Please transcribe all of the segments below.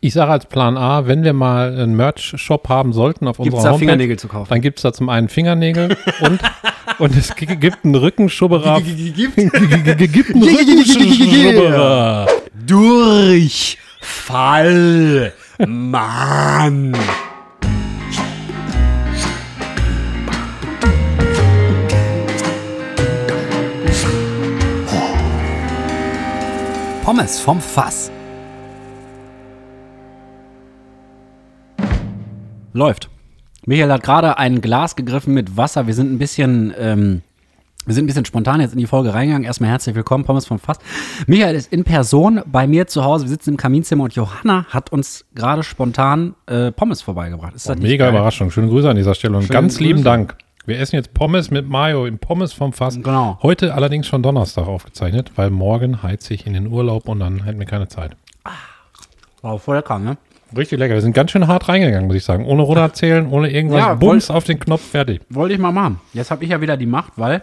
Ich sage als Plan A, wenn wir mal einen Merch-Shop haben sollten auf Gibt's unserer da Homepage, Fingernägel zu kaufen? dann gibt es da zum einen Fingernägel und, und es gi- gibt einen Rückenschubberer. gibt einen Rückenschubberer. Durchfall. Mann. Pommes vom Fass. Läuft. Michael hat gerade ein Glas gegriffen mit Wasser. Wir sind ein bisschen, ähm, wir sind ein bisschen spontan jetzt in die Folge reingegangen. Erstmal herzlich willkommen, Pommes vom Fass. Michael ist in Person bei mir zu Hause. Wir sitzen im Kaminzimmer und Johanna hat uns gerade spontan äh, Pommes vorbeigebracht. Ist das nicht Mega geil? Überraschung. Schöne Grüße an dieser Stelle und Schöne ganz lieben Grüße. Dank. Wir essen jetzt Pommes mit Mayo im Pommes vom Fass. Genau. Heute allerdings schon Donnerstag aufgezeichnet, weil morgen heiz ich in den Urlaub und dann hätten wir keine Zeit. War voll lecker, ne? Richtig lecker. Wir sind ganz schön hart reingegangen, muss ich sagen. Ohne runterzählen, ohne irgendwas. Ja, Bums auf den Knopf, fertig. Wollte ich mal machen. Jetzt habe ich ja wieder die Macht, weil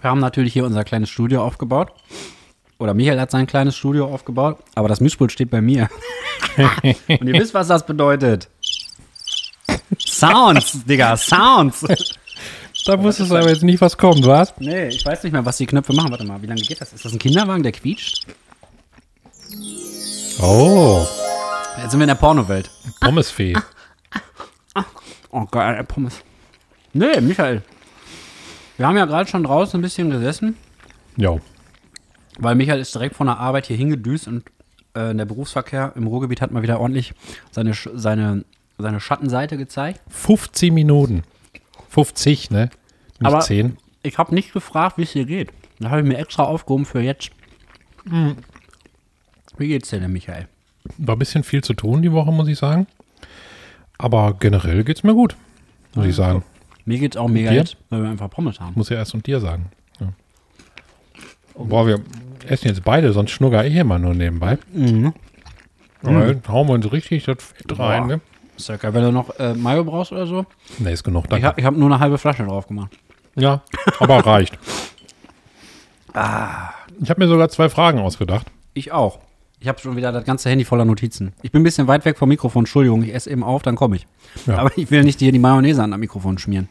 wir haben natürlich hier unser kleines Studio aufgebaut. Oder Michael hat sein kleines Studio aufgebaut, aber das Mischpult steht bei mir. Und ihr wisst, was das bedeutet. Sounds, Digga, Sounds. Da wusstest du aber jetzt nicht, was kommt, was? Nee, ich weiß nicht mehr, was die Knöpfe machen. Warte mal, wie lange geht das? Ist das ein Kinderwagen, der quietscht? Oh, Jetzt sind wir in der Pornowelt. Pommesfee. Oh, geil, Pommes. Nee, Michael. Wir haben ja gerade schon draußen ein bisschen gesessen, Jo. weil Michael ist direkt von der Arbeit hier hingedüst und äh, der Berufsverkehr im Ruhrgebiet hat mal wieder ordentlich seine, Sch- seine, seine Schattenseite gezeigt. 50 Minuten. 50, ne? Nicht Aber- 10. Ich habe nicht gefragt, wie es dir geht. Da habe ich mir extra aufgehoben für jetzt. Wie geht's dir denn, Michael? War ein bisschen viel zu tun die Woche, muss ich sagen. Aber generell geht's mir gut, muss ich sagen. Mir geht's auch mega jetzt, weil wir einfach Pommes haben. Muss ja erst und dir sagen. Ja. Boah, wir essen jetzt beide, sonst schnugger ich immer nur nebenbei. Mhm. Aber dann hauen wir uns richtig das Fett rein, ne? Ist ja geil, wenn du noch äh, Mayo brauchst oder so. Ne, ist genug, Ich danke. habe ich hab nur eine halbe Flasche drauf gemacht. Ja, aber reicht. Ah. Ich habe mir sogar zwei Fragen ausgedacht. Ich auch. Ich habe schon wieder das ganze Handy voller Notizen. Ich bin ein bisschen weit weg vom Mikrofon, Entschuldigung, ich esse eben auf, dann komme ich. Ja. Aber ich will nicht hier die Mayonnaise an das Mikrofon schmieren.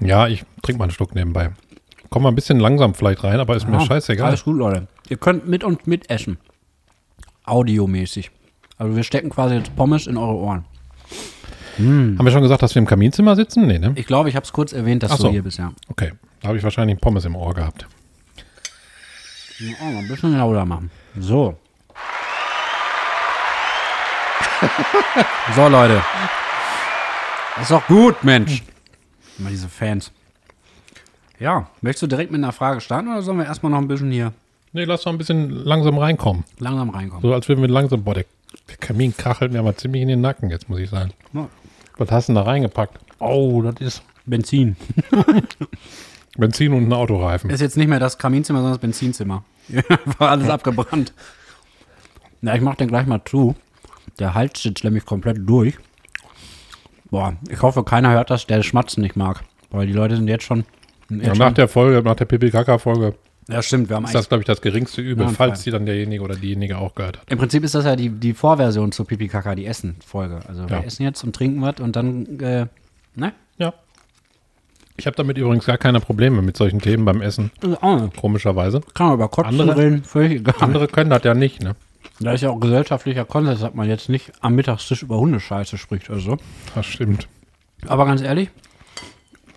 Ja, ich trinke mal einen Schluck nebenbei. Komm mal ein bisschen langsam vielleicht rein, aber ist mir Ja, scheißegal. Alles gut, Leute. Ihr könnt mit und mit essen. Audiomäßig. Also wir stecken quasi jetzt Pommes in eure Ohren. Haben wir schon gesagt, dass wir im Kaminzimmer sitzen? Nee, ne? Ich glaube, ich habe es kurz erwähnt, dass Ach du so. hier bist, ja. Okay, da habe ich wahrscheinlich Pommes im Ohr gehabt. Oh, mal ein bisschen lauter machen. So. So, Leute. Das ist doch gut, Mensch. Immer diese Fans. Ja, möchtest du direkt mit einer Frage starten oder sollen wir erstmal noch ein bisschen hier Nee, lass doch ein bisschen langsam reinkommen. langsam reinkommen? So als würden wir langsam, boah, der, der Kamin kachelt mir aber ziemlich in den Nacken jetzt, muss ich sagen. Ja. Was hast du denn da reingepackt? Oh, das ist Benzin. Benzin und ein Autoreifen. Ist jetzt nicht mehr das Kaminzimmer, sondern das Benzinzimmer. War alles abgebrannt. Na, ich mach den gleich mal zu. Der Hals sitzt nämlich komplett durch. Boah, ich hoffe, keiner hört das, der Schmatzen nicht mag. Weil die Leute sind jetzt schon. Jetzt Ja, schon nach der Folge, nach der Pipi-Kaka-Folge ja, stimmt. Wir haben ist das, glaube ich, das geringste Übel, Ja, falls Fall. die dann derjenige oder diejenige auch gehört hat. Im Prinzip ist das ja die, die Vorversion zu Pipi Kaka, die Essen-Folge. Also Ja. wir essen jetzt und trinken was und dann, äh, ne? Ja. Ich habe damit übrigens gar keine Probleme mit solchen Themen beim Essen, Also komischerweise. Kann man über Kotzen Andere- reden. Andere können das ja nicht, ne? Da ist ja auch gesellschaftlicher Konsens, dass man jetzt nicht am Mittagstisch über Hundescheiße spricht oder so. Das stimmt. Aber ganz ehrlich,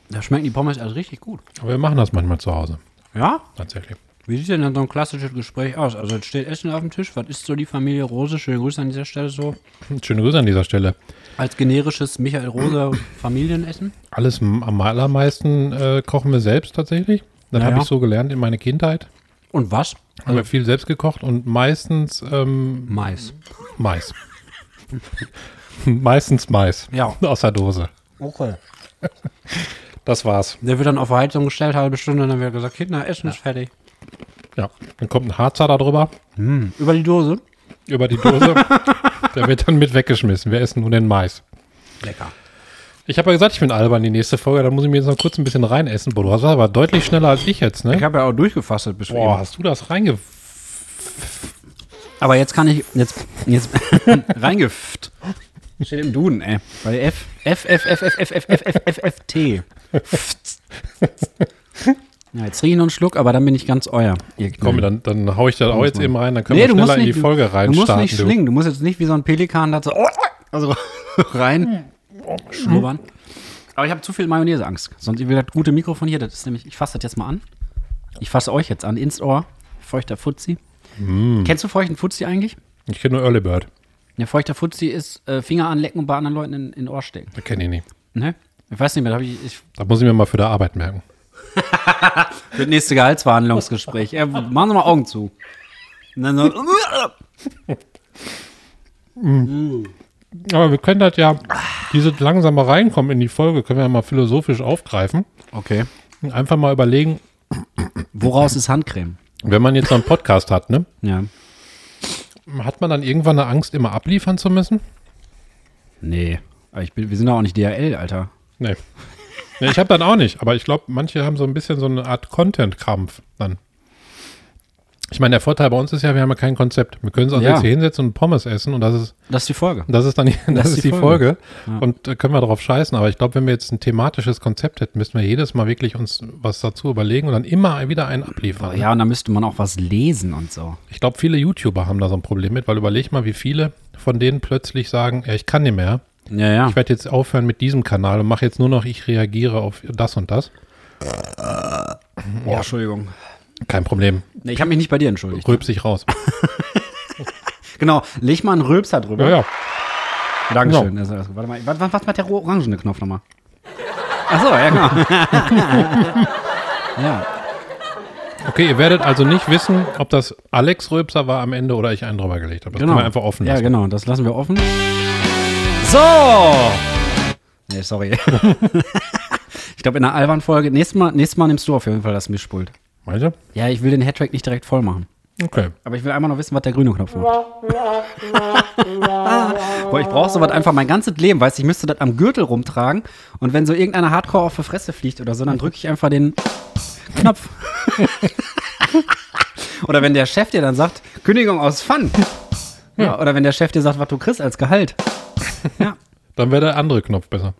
da schmecken die Pommes also richtig gut. Aber wir machen das manchmal zu Hause, Ja? tatsächlich. Wie sieht denn dann so ein klassisches Gespräch aus? Also jetzt steht Essen auf dem Tisch. Was ist so die Familie Rose? Schöne Grüße an dieser Stelle so. Schöne Grüße an dieser Stelle. Als generisches Michael Rose Familienessen. Alles am allermeisten äh, kochen wir selbst tatsächlich. Das Ja, habe ich so gelernt in meiner Kindheit. Und was? Haben wir viel selbst gekocht und meistens ähm, Mais. Mais. meistens Mais. Ja. Aus der Dose. Okay. Das war's. Der wird dann auf Heizung gestellt, halbe Stunde, und dann wird gesagt, Kinder, Essen ist fertig. Ja. Dann kommt ein Harzer da drüber, Über die Dose? über die Dose. Der wird dann mit weggeschmissen. Wir essen nur den Mais. Lecker. Ich habe ja gesagt, ich bin albern die nächste Folge. Da muss ich mir jetzt noch kurz ein bisschen reinessen. Boah, du hast aber deutlich schneller als ich jetzt, ne? Ich habe ja auch durchgefasst bis Boah, eben. hast du das reinge... Aber jetzt kann ich, jetzt, jetzt reingefft. Steht im Duden, ey. Bei F, F, F, F, F, F, F, F, F, F, F, T. Ja, jetzt trinke ich noch einen Schluck, aber dann bin ich ganz euer. ihr Komm, dann, dann hau ich das auch jetzt eben rein, dann können Nee, wir du schneller musst in nicht, die Folge du musst reinstarten. nicht schlingen. Du musst jetzt nicht wie so ein Pelikan da so also rein schlubbern. Aber ich habe zu viel Mayonnaise-Angst. Sonst will das gute Mikrofon hier, das ist nämlich, ich fasse das jetzt mal an. Ich fasse euch jetzt an, ins Ohr. Feuchter Fuzzi. Kennst du feuchten Fuzzi eigentlich? Ich kenne nur Early Bird. Ja, feuchter Fuzzi ist äh, Finger anlecken und bei anderen Leuten in, in Ohr stecken. Das kenne ich nicht. Ne? Ich weiß nicht mehr, da ich, ich Das muss ich mir mal für die Arbeit merken. für das nächste Gehaltsverhandlungsgespräch. Ja, machen Sie mal Augen zu. Und dann so, Aber wir können das ja, dieses langsame Reinkommen in die Folge, können wir ja mal philosophisch aufgreifen. okay. Und einfach mal überlegen, Woraus ist Handcreme? wenn man jetzt so einen Podcast hat, ne? Ja. Hat man dann irgendwann eine Angst, immer abliefern zu müssen? Nee. Aber ich bin, wir sind doch auch nicht DRL, Alter. Nee. nee ich habe das auch nicht, aber ich glaube, manche haben so ein bisschen so eine Art Content-Krampf dann. Ich meine, der Vorteil bei uns ist ja, wir haben ja kein Konzept. Wir können uns auch Ja. jetzt hier hinsetzen und Pommes essen und das ist, Das ist die Folge. das ist dann die, das ist die Folge. Ja. Und da können wir drauf scheißen. Aber ich glaube, wenn wir jetzt ein thematisches Konzept hätten, müssten wir jedes Mal wirklich uns was dazu überlegen und dann immer wieder einen abliefern. Ja, und da müsste man auch was lesen und so. Ich glaube, viele YouTuber haben da so ein Problem mit, weil überleg mal, wie viele von denen plötzlich sagen, ja, ich kann nicht mehr. Ja, ja. Ich werde jetzt aufhören mit diesem Kanal und mache jetzt nur noch, ich reagiere auf das und das. ja Entschuldigung. Kein Problem. Nee, ich habe mich nicht bei dir entschuldigt. Rülps sich raus. Genau, leg mal einen Rülpser drüber. Ja, ja. Dankeschön. Alles gut. Warte mal, was, was macht der orangene Knopf nochmal? Achso, ja, genau. ja. Okay, ihr werdet also nicht wissen, ob das Alex Rülpser war am Ende oder ich einen drüber gelegt habe. Das Genau. können wir einfach offen Ja, lassen. genau, das lassen wir offen. So! Nee, sorry. ich glaube, in der Alban-Folge, nächstes Mal, nächstes Mal nimmst du auf jeden Fall das Mischpult. Du? Ja, ich will den Hattrack nicht direkt voll machen. Okay. Aber ich will einmal noch wissen, was der grüne Knopf macht. Boah, ich brauche sowas einfach mein ganzes Leben, weißt du, ich müsste das am Gürtel rumtragen und wenn so irgendeiner Hardcore auf die Fresse fliegt oder so, dann drücke ich einfach den Knopf. oder wenn der Chef dir dann sagt, Kündigung aus Fun. Ja, oder wenn der Chef dir sagt, was du kriegst als Gehalt. Ja. Dann wäre der andere Knopf besser.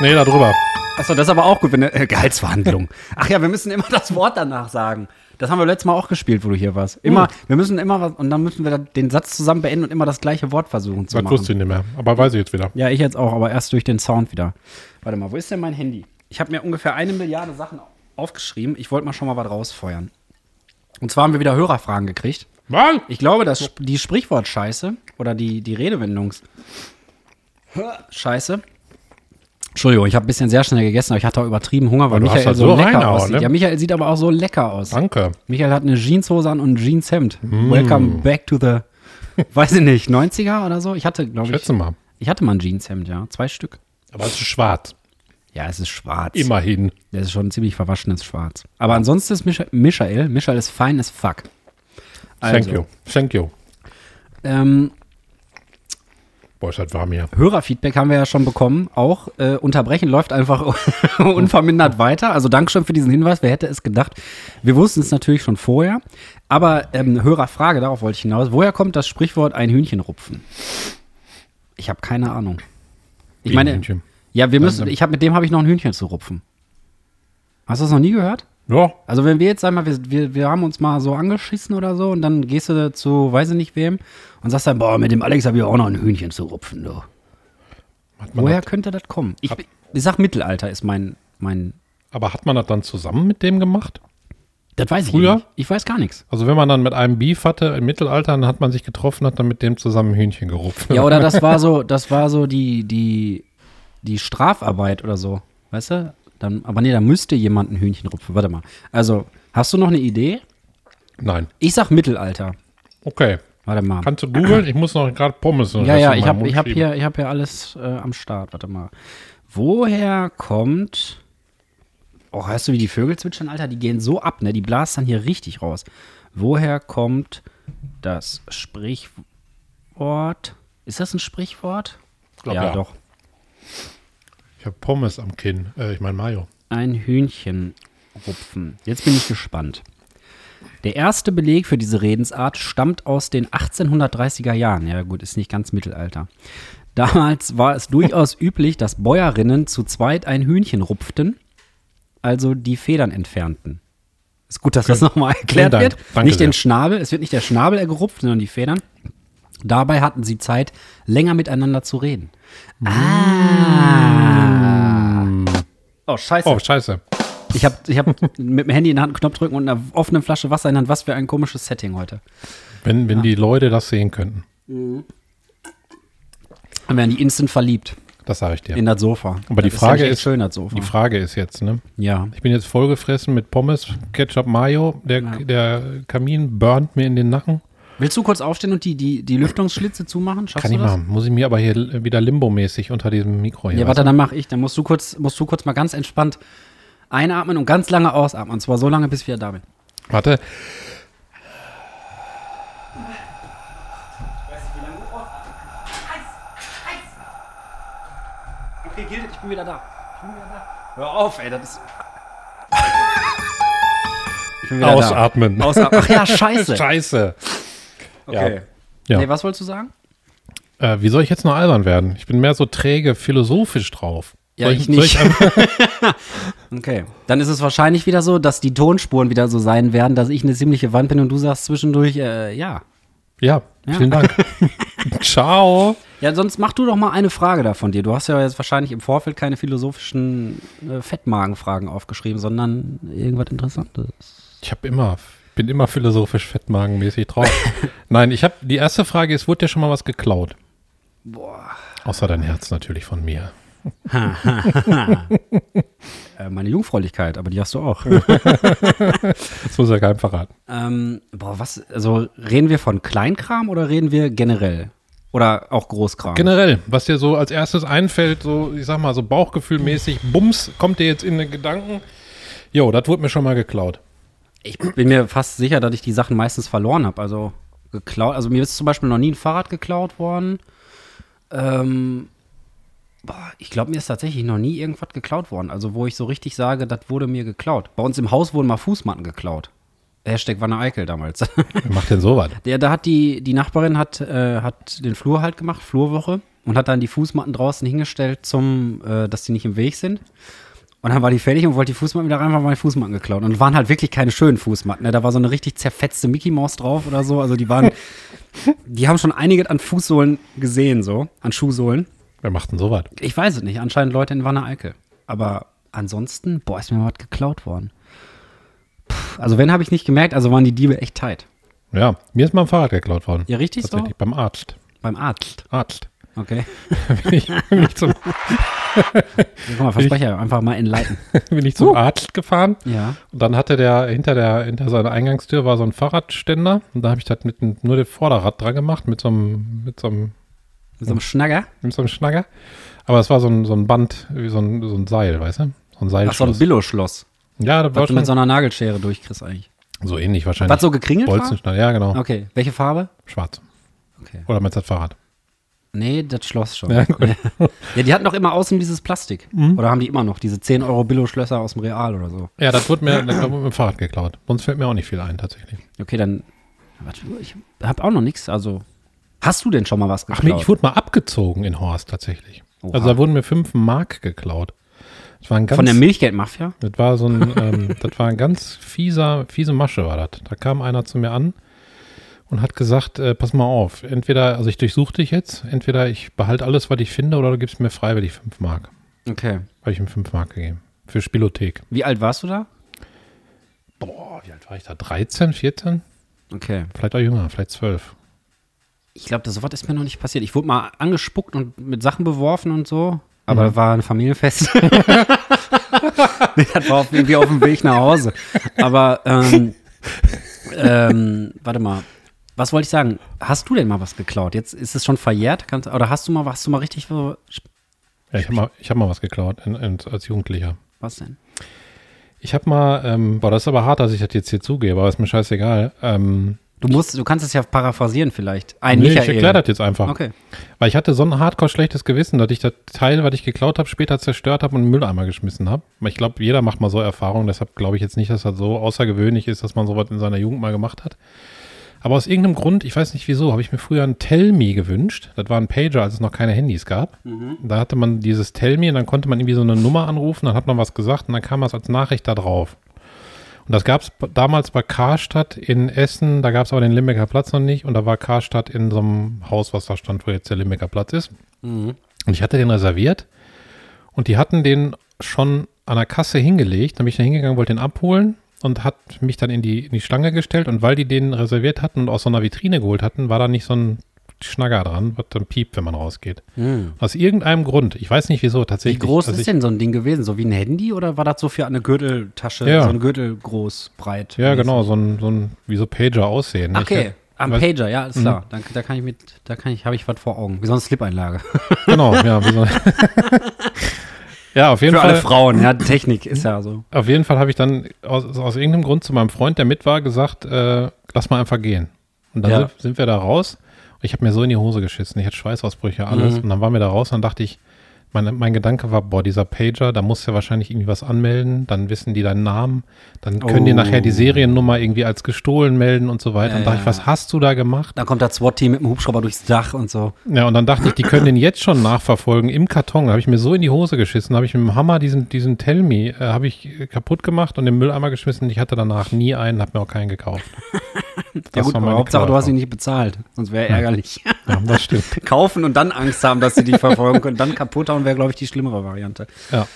Nee, da drüber. Achso, das ist aber auch gut, wenn äh, Gehaltsverhandlung. Ach ja, wir müssen immer das Wort danach sagen. Das haben wir letztes Mal auch gespielt, wo du hier warst. Immer, wir müssen immer was, und dann müssen wir den Satz zusammen beenden und immer das gleiche Wort versuchen zu Das machen. wusste ich nicht mehr. Aber weiß ich jetzt wieder. Ja, ich jetzt auch, aber erst durch den Sound wieder. Warte mal, wo ist denn mein Handy? Ich habe mir ungefähr eine Milliarde Sachen aufgeschrieben. Ich wollte mal schon mal was rausfeuern. Und zwar haben wir wieder Hörerfragen gekriegt. Was? Ich glaube, dass die Sprichwortscheiße oder die, die Redewendungs Scheiße. Entschuldigung, ich habe ein bisschen sehr schnell gegessen, aber ich hatte auch übertrieben Hunger, weil Michael halt so, so lecker aussieht. ne? Ja, Michael sieht aber auch so lecker aus. Danke. Michael hat eine Jeanshose an und ein Jeanshemd. Welcome back to the, weiß ich nicht, 90er oder so? Ich hatte, glaube ich, Schätze mal. ich hatte mal ein Jeanshemd, ja. Zwei Stück. Aber es ist schwarz. Ja, es ist schwarz. Immerhin. Das ist schon ein ziemlich verwaschenes Schwarz. Aber ansonsten ist Micha Michael, Michael ist fein as fuck. Thank you. Thank you. Ähm, Boah, ist das warm hier. Hörerfeedback haben wir ja schon bekommen. Auch äh, unterbrechen läuft einfach unvermindert weiter. Also Dankeschön für diesen Hinweis. Wer hätte es gedacht? Wir wussten es natürlich schon vorher. Aber ähm, Hörerfrage, darauf wollte ich hinaus. Woher kommt das Sprichwort ein Hühnchen rupfen? Ich habe keine Ahnung. Ich Wie ein meine, Hühnchen. ja, wir müssen. Ich habe mit dem habe ich noch ein Hühnchen zu rupfen. Hast du das noch nie gehört? Ja, Also wenn wir jetzt sagen mal, wir, wir, wir haben uns mal so angeschissen oder so und dann gehst du zu weiß ich nicht wem und sagst dann, boah, mit dem Alex habe ich auch noch ein Hühnchen zu rupfen, du. hat Woher das, könnte das kommen? Ich, ich sag Mittelalter ist mein, mein, aber hat man das dann zusammen mit dem gemacht? das weiß ich Früher? nicht. Ich weiß gar nichts. Also wenn man dann mit einem Beef hatte im Mittelalter, dann hat man sich getroffen, hat dann mit dem zusammen Hühnchen gerupft. Ja, oder das war so, das war so die, die, die Strafarbeit oder so, weißt du? Dann, aber nee, da müsste jemand ein Hühnchen rupfen. Warte mal. Also, hast du noch eine Idee? Nein. Ich sag Mittelalter. Okay. Warte mal. Kannst du googeln? Ich muss noch gerade Pommes. Ja, ja, ich habe ich hab hier, ich hab hier alles äh, am Start. Warte mal. Woher kommt. Oh, hörst du, wie die Vögel zwitschern, Alter? Die gehen so ab, ne? Die blasen dann hier richtig raus. Woher kommt das Sprichwort? Ist das ein Sprichwort? Glaub, ja. doch. Ich habe Pommes am Kinn. Äh, ich meine Mayo. Ein Hühnchen rupfen. Jetzt bin ich gespannt. Der erste Beleg für diese Redensart stammt aus den 1830er Jahren. Ja, gut, ist nicht ganz Mittelalter. Damals war es durchaus üblich, dass Bäuerinnen zu zweit ein Hühnchen rupften, also die Federn entfernten. Ist gut, dass das nochmal erklärt wird. Danke nicht den sehr. Schnabel, es wird nicht der Schnabel gerupft, sondern die Federn. Dabei hatten sie Zeit, länger miteinander zu reden. Ah. Oh, scheiße. Oh, scheiße. Ich habe ich hab mit dem Handy in der Hand einen Knopf drücken und einer offenen Flasche Wasser in der Hand. Was für ein komisches Setting heute. Wenn, wenn die Leute das sehen könnten. Dann wären die instant verliebt Das sage ich dir. in das Sofa. Aber die Das Frage ja nicht echt ist- schön, das Sofa. Die Frage ist jetzt, ne? ja. Ich bin jetzt vollgefressen mit Pommes, Ketchup, Mayo. Der, Ja. der Kamin burnt mir in den Nacken. Willst du kurz aufstehen und die, die, die Lüftungsschlitze zumachen? Schaffst Kann ich machen. Muss ich mir aber hier wieder limbomäßig unter diesem Mikro hier. Ja, warte, dann mache ich. Dann musst du kurz, musst du kurz mal ganz entspannt einatmen und ganz lange ausatmen. Und zwar so lange, bis ich wieder da bin. Warte. Okay, Gildet, ich bin wieder da. Ich bin wieder da. Hör auf, ey, das ist. Ich bin wieder Ausatmen. da. Ausatmen. Ach ja, scheiße. Scheiße. Okay. Ja. Nee, was wolltest du sagen? Äh, wie soll ich jetzt noch albern werden? Ich bin mehr so träge philosophisch drauf. Ja, soll ich soll nicht. einfach- Okay. Dann ist es wahrscheinlich wieder so, dass die Tonspuren wieder so sein werden, dass ich eine ziemliche Wand bin und du sagst zwischendurch, äh, ja. ja, Ja. vielen Dank. Ciao. Ja, sonst mach du doch mal eine Frage da von dir. Du hast ja jetzt wahrscheinlich im Vorfeld keine philosophischen äh, Fettmagenfragen aufgeschrieben, sondern irgendwas Interessantes. Ich habe immer, bin immer philosophisch fettmagenmäßig drauf. Nein, ich habe, die erste Frage ist, wurde dir schon mal was geklaut? Boah. Außer dein Herz natürlich von mir. Äh, meine Jungfräulichkeit, aber die hast du auch. Das muss ja keinem verraten. ähm, boah, was, also reden wir von Kleinkram oder reden wir generell? Oder auch Großkram? Generell, was dir so als erstes einfällt, so, ich sag mal, so bauchgefühlmäßig, Bums, kommt dir jetzt in den Gedanken, jo, das wurde mir schon mal geklaut. Ich bin mir fast sicher, dass ich die Sachen meistens verloren habe. Also geklaut. Also mir ist zum Beispiel noch nie ein Fahrrad geklaut worden. Ähm, boah, ich glaube, mir ist tatsächlich noch nie irgendwas geklaut worden. Also wo ich so richtig sage, das wurde mir geklaut. Bei uns im Haus wurden mal Fußmatten geklaut. Hashtag Wanne Eickel damals. Wer macht denn sowas? Der, da hat die, die Nachbarin hat, äh, hat den Flur halt gemacht, Flurwoche, und hat dann die Fußmatten draußen hingestellt, zum, äh, dass die nicht im Weg sind. Und dann war die fertig und wollte die Fußmatten wieder rein, weil meine Fußmatten geklaut. Und waren halt wirklich keine schönen Fußmatten. Ne? Da war so eine richtig zerfetzte Mickey Maus drauf oder so. Also die waren, die haben schon einiges an Fußsohlen gesehen, so, an Schuhsohlen. Wer macht denn sowas? Ich weiß es nicht, anscheinend Leute in Wanne-Eickel. Aber ansonsten, boah, ist mir mal was geklaut worden. Puh, also wenn, habe ich nicht gemerkt, also waren die Diebe echt tight. Ja, mir ist mal ein Fahrrad geklaut worden. Ja, richtig so? Beim Arzt. Beim Arzt. Arzt. Okay. bin, ich, bin, ich zum, Ja, guck mal, Versprecher, einfach mal enleiten. bin ich zum Arzt gefahren Ja. und dann hatte der hinter der hinter seiner Eingangstür war so ein Fahrradständer und da habe ich das mit dem- nur das Vorderrad dran gemacht mit so einem mit so einem Mit so einem Schnagger. mit so einem Schnagger. Aber es war so ein, so ein Band, wie so ein, so ein Seil, weißt du? So ein Ach, so ein Seilschloss. Billo-Schloss. ja, das war Was du mit so einer Nagelschere durchkriegst eigentlich. so ähnlich wahrscheinlich. Was so gekringelt? Bolzenschneider, ja genau. Okay. Welche Farbe? Schwarz. Okay. Oder meinst du das Fahrrad? Nee, das Schloss schon. Ja. Ja, die hatten doch immer außen dieses Plastik. Oder haben die immer noch diese 10 Euro Billo-Schlösser aus dem Real oder so? Ja, das wurde mir, das wurde mit dem Fahrrad geklaut. Sonst fällt mir auch nicht viel ein, tatsächlich. Okay, dann. Warte, ich hab auch noch nichts. Also. Hast du denn schon mal was Ach, geklaut? nee, ich wurde mal abgezogen in Horst, tatsächlich. Oha. Also da wurden mir fünf Mark geklaut. Das war ein ganz, Von der Milchgeldmafia? das war so ein, ähm, das war ein ganz fieser, fiese Masche war das. Da kam einer zu mir an und hat gesagt, äh, pass mal auf, entweder, also ich durchsuche dich jetzt, entweder ich behalte alles, was ich finde, oder du gibst mir freiwillig fünf Mark. Okay. Habe ich ihm fünf Mark gegeben. Für Spielothek. Wie alt warst du da? Boah, wie alt war ich da? 13, 14? Okay. Vielleicht auch jünger, vielleicht 12. Ich glaube, sowas ist mir noch nicht passiert. Ich wurde mal angespuckt und mit Sachen beworfen und so. Aber war ein Familienfest. nee, das war auf, irgendwie auf dem Weg nach Hause. Aber, ähm, ähm, warte mal. Was wollte ich sagen? Hast du denn mal was geklaut? Jetzt ist es schon verjährt? Kannst, oder hast du mal, hast du mal richtig, so- Ja, ich habe mal, ich hab mal was geklaut in, in, als Jugendlicher. was denn? Ich habe mal, ähm, boah, das ist aber hart, dass ich das jetzt hier zugebe, aber ist mir scheißegal. Ähm, Du musst, du kannst es ja paraphrasieren vielleicht. Ein Nee, ich Michael. erkläre das jetzt einfach. Okay. Weil ich hatte so ein hardcore schlechtes Gewissen, dass ich das Teil, was ich geklaut habe, später zerstört habe und in den Mülleimer geschmissen habe. Ich glaube, jeder macht mal so Erfahrungen, deshalb glaube ich jetzt nicht, dass das so außergewöhnlich ist, dass man sowas in seiner Jugend mal gemacht hat. Aber aus irgendeinem Grund, ich weiß nicht wieso, habe ich mir früher ein Tell Me gewünscht. Das war ein Pager, als es noch keine Handys gab. Da hatte man dieses Tell Me und dann konnte man irgendwie so eine Nummer anrufen, dann hat man was gesagt und dann kam das als Nachricht da drauf. Und das gab es damals bei Karstadt in Essen, da gab es aber den Limbecker Platz noch nicht und da war Karstadt in so einem Haus, was da stand, wo jetzt der Limbecker Platz ist. Und ich hatte den reserviert und die hatten den schon an der Kasse hingelegt. Dann bin ich da hingegangen, wollte den abholen und hat mich dann in die, in die Schlange gestellt. Und weil die den reserviert hatten und aus so einer Vitrine geholt hatten, war da nicht so ein Schnagger dran, was dann piept, wenn man rausgeht. Aus irgendeinem Grund, ich weiß nicht wieso, Wie tatsächlich. groß Also ist ich, denn so ein Ding gewesen? So wie ein Handy oder war das so für eine Gürteltasche, Ja. so ein Gürtel groß, breit? Ja, genau, so ein, so ein, wie so Pager aussehen. Ich Okay, hab- am weiß- Pager, ja, ist klar. Da, da kann ich mit, da kann ich, habe ich was vor Augen. Wie so eine Slip-Einlage. Genau, ja. Wie so, ja, auf jeden Für Fall. alle Frauen, ja, Technik ist ja so. Auf jeden Fall habe ich dann aus, aus irgendeinem Grund zu meinem Freund, der mit war, gesagt, äh, lass mal einfach gehen. Und dann Ja. sind, sind wir da raus. Ich habe mir so in die Hose geschissen. Ich hatte Schweißausbrüche, alles. Mhm. Und dann waren wir da raus und dann dachte ich, mein, mein Gedanke war, boah, dieser Pager, da musst du ja wahrscheinlich irgendwie was anmelden, dann wissen die deinen Namen, dann können die Oh. nachher die Seriennummer irgendwie als gestohlen melden und so weiter. Ja, und dachte ich, ja. was hast du da gemacht? Dann kommt das SWAT-Team mit dem Hubschrauber durchs Dach und so. Ja, und dann dachte ich, die können den jetzt schon nachverfolgen im Karton. Da habe ich mir so in die Hose geschissen, habe ich mit dem Hammer diesen, diesen Tell Me, äh, habe ich äh, kaputt gemacht und im Mülleimer geschmissen. Ich hatte danach nie einen, habe mir auch keinen gekauft. Ja gut, aber Hauptsache, du hast ihn Klauerfahrung. nicht bezahlt. Sonst wäre ärgerlich. Ja, das stimmt. Kaufen und dann Angst haben, dass sie dich verfolgen können. Dann kaputt hauen wäre, glaube ich, die schlimmere Variante. Ja.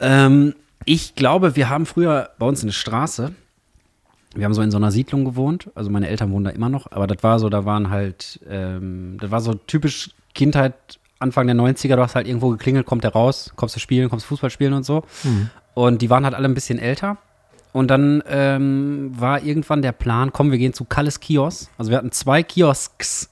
Ähm, ich glaube, wir haben früher bei uns in der Straße, wir haben so in so einer Siedlung gewohnt, also meine Eltern wohnen da immer noch, aber das war so, da waren halt, ähm, das war so typisch Kindheit, Anfang der 90er, du hast halt irgendwo geklingelt, kommt der raus, kommst du spielen, kommst Fußball spielen und so. Und die waren halt alle ein bisschen älter. Und dann ähm, war irgendwann der Plan, komm, wir gehen zu Kalles Kiosk. Also wir hatten zwei Kiosks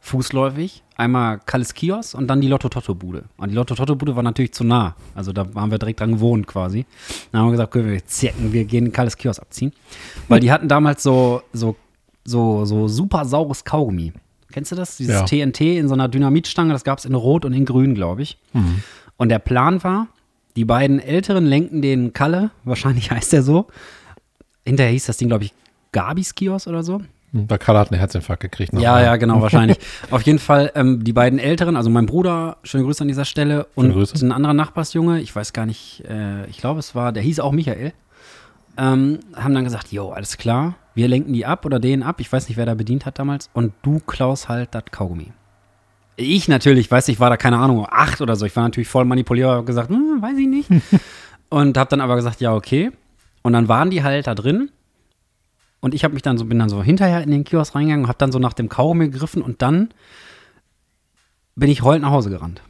fußläufig. Einmal Kalles Kiosk und dann die Lotto-Totto-Bude. Und die Lotto-Totto-Bude war natürlich zu nah. Also da haben wir direkt dran gewohnt quasi. Dann haben wir gesagt, okay, wir zirken, wir gehen Kalles Kiosk abziehen. Weil die hatten damals so, so, so, so super saures Kaugummi. Kennst du das? Dieses Ja. TNT in so einer Dynamitstange, das gab es in Rot und in Grün, glaube ich. Und der Plan war, die beiden Älteren lenken den Kalle, wahrscheinlich heißt er so. Hinterher hieß das Ding, glaube ich, Gabis Kiosk oder so. Der Karl hat einen Herzinfarkt gekriegt. Ja, einem. ja, genau, wahrscheinlich. Auf jeden Fall, ähm, die beiden Älteren, also mein Bruder, schöne Grüße an dieser Stelle, und ein anderer Nachbarsjunge, ich weiß gar nicht, äh, ich glaube, es war, der hieß auch Michael, ähm, haben dann gesagt, jo, alles klar, wir lenken die ab oder den ab, ich weiß nicht, wer da bedient hat damals, und du klaust halt das Kaugummi. Ich natürlich, weiß ich, war da keine Ahnung, acht oder so, ich war natürlich voll manipulierbar, hab gesagt, hm, weiß ich nicht. und hab dann aber gesagt, ja, okay. Und dann waren die halt da drin und ich habe mich dann so, bin dann so hinterher in den Kiosk reingegangen und habe dann so nach dem Kaugummi gegriffen und dann bin ich heulend nach Hause gerannt.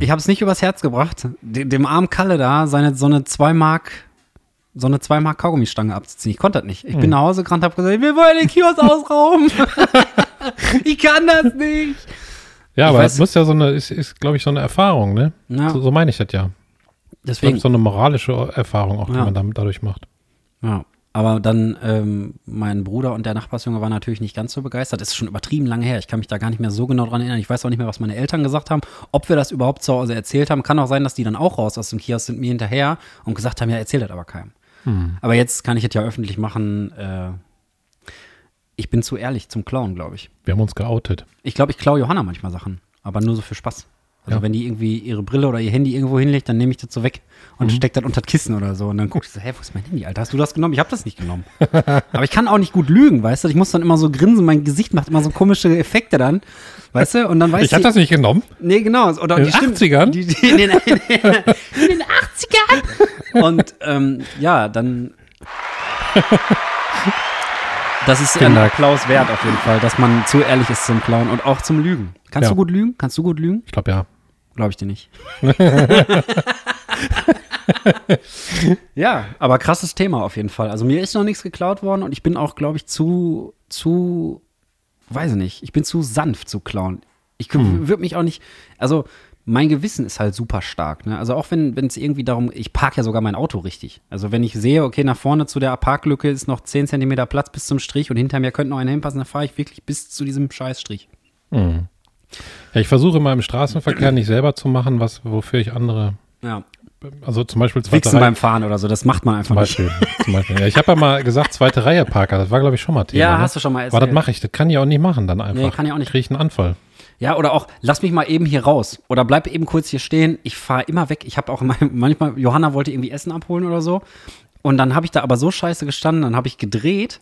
Ich habe es nicht übers Herz gebracht, de- dem armen Kalle da seine so eine 2 Mark so eine 2 Mark Kaugummistange abzuziehen. Ich konnte das nicht. Ich bin nach Hause gerannt, habe gesagt, wir wollen den Kiosk ausrauben. ich kann das nicht. Ja, Ich aber weiß- das muss ja so eine, ist, ist glaube ich, so eine Erfahrung, ne? Ja. So, so meine ich das ja. Das Deswegen. ist so eine moralische Erfahrung auch, die Ja. man damit dadurch macht. Ja, aber dann, ähm, mein Bruder und der Nachbarsjunge waren natürlich nicht ganz so begeistert. Das ist schon übertrieben lange her. Ich kann mich da gar nicht mehr so genau dran erinnern. Ich weiß auch nicht mehr, was meine Eltern gesagt haben. Ob wir das überhaupt zu Hause erzählt haben. Kann auch sein, dass die dann auch raus aus dem Kiosk sind, mir hinterher und gesagt haben, ja, erzähl das aber keinem. Aber jetzt kann ich es ja öffentlich machen. Äh, ich bin zu ehrlich zum Klauen, glaube ich. Wir haben uns geoutet. Ich glaube, ich klaue Johanna manchmal Sachen, aber nur so für Spaß. Also Ja. wenn die irgendwie ihre Brille oder ihr Handy irgendwo hinlegt, dann nehme ich das so weg und Mhm. steck das unter das Kissen oder so. Und dann guckt sie so, hä, wo ist mein Handy, Alter? Hast du das genommen? Ich habe das nicht genommen. aber ich kann auch nicht gut lügen, weißt du? Ich muss dann immer so grinsen, mein Gesicht macht immer so komische Effekte dann, weißt du? Und dann weiß Ich habe das nicht genommen. Nee, genau. Oder In die den stimmt. 80ern? Die, die, in, den, in, den, in den 80ern? Und ähm, ja, dann. Das ist ein Applaus wert auf jeden Fall, dass man zu ehrlich ist zum Klauen und auch zum Lügen. Kannst Ja. du gut lügen? Kannst du gut lügen? Ich glaube ja. Glaube ich dir nicht. ja, aber krasses Thema auf jeden Fall. Also mir ist noch nichts geklaut worden und ich bin auch, glaube ich, zu, zu, weiß ich nicht, ich bin zu sanft zu klauen. Ich würde mich auch nicht, also mein Gewissen ist halt super stark. Ne? Also auch wenn es irgendwie darum, ich parke ja sogar mein Auto richtig. Also wenn ich sehe, okay, nach vorne zu der Parklücke ist noch 10 Zentimeter Platz bis zum Strich und hinter mir könnte noch einer hinpassen, dann fahre ich wirklich bis zu diesem Scheißstrich. Mhm. Ja, ich versuche immer im Straßenverkehr nicht selber zu machen, was, wofür ich andere, Ja. also zum Beispiel zweite Wichsen Reihe. beim Fahren oder so, das macht man einfach Zum nicht. Beispiel. zum Beispiel. Ja, ich habe ja mal gesagt, zweite Reihe Parker, das war glaube ich schon mal Thema. Ja, ne? hast du schon mal Aber das mache ich, das kann ich auch nicht machen dann einfach. Nee, kann ich auch nicht. Kriege ich einen Anfall. Ja, oder auch, lass mich mal eben hier raus. Oder bleib eben kurz hier stehen. Ich fahre immer weg. Ich habe auch immer, manchmal, Johanna wollte irgendwie Essen abholen oder so. Und dann habe ich da aber so scheiße gestanden, dann habe ich gedreht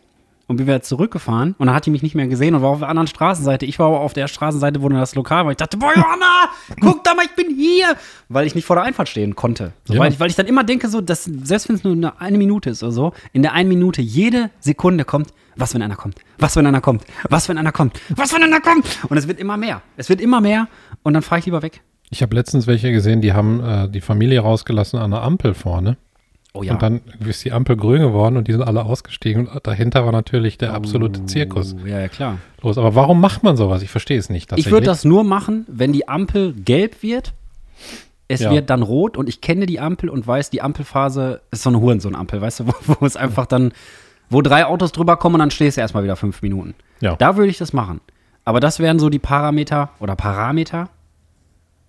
und bin wieder zurückgefahren. Und dann hat die mich nicht mehr gesehen und war auf der anderen Straßenseite. Ich war aber auf der Straßenseite, wo dann das Lokal war. Ich dachte, boah, Johanna, guck da mal, ich bin hier. Weil ich nicht vor der Einfahrt stehen konnte. So, Ja. weil, ich, weil ich dann immer denke, so, dass, selbst wenn es nur eine, eine Minute ist oder so, in der einen Minute jede Sekunde kommt, was, wenn einer kommt? Was, wenn einer kommt? Was, wenn einer kommt? Was, wenn einer kommt? Und es wird immer mehr. Es wird immer mehr und dann fahre ich lieber weg. Ich habe letztens welche gesehen, die haben äh, die Familie rausgelassen an der Ampel vorne. Oh Und dann ist die Ampel grün geworden und die sind alle ausgestiegen. Und dahinter war natürlich der absolute Zirkus Oh, ja, ja, klar. los. Aber warum macht man sowas? Ich verstehe es nicht. Ich würde das nur machen, wenn die Ampel gelb wird. Es Ja. wird dann rot und ich kenne die Ampel und weiß, die Ampelphase ist so eine Hurensohn-Ampel, weißt du, wo, wo es einfach dann, wo drei Autos drüber kommen und dann stehst du erstmal wieder fünf Minuten. Ja. Da würde ich das machen. Aber das wären so die Parameter oder Parameter.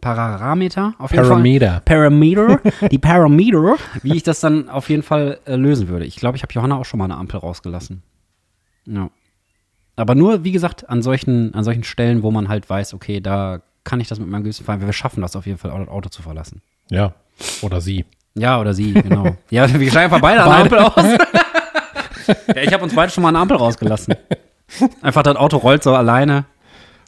Parameter auf jeden Parameter. Fall. Parameter. die Parameter, wie ich das dann auf jeden Fall äh, lösen würde. Ich glaube, ich habe Johanna auch schon mal eine Ampel rausgelassen. Ja. Aber nur, wie gesagt, an solchen, an solchen Stellen, wo man halt weiß, okay, da kann ich das mit meinem Gewissen fahren. Wir schaffen das auf jeden Fall, das Auto zu verlassen. Ja. Oder sie. Ja, oder sie, genau. ja, wir steigen einfach beide, an der Ampel aus. ja, ich habe uns beide schon mal eine Ampel rausgelassen. Einfach das Auto rollt so alleine.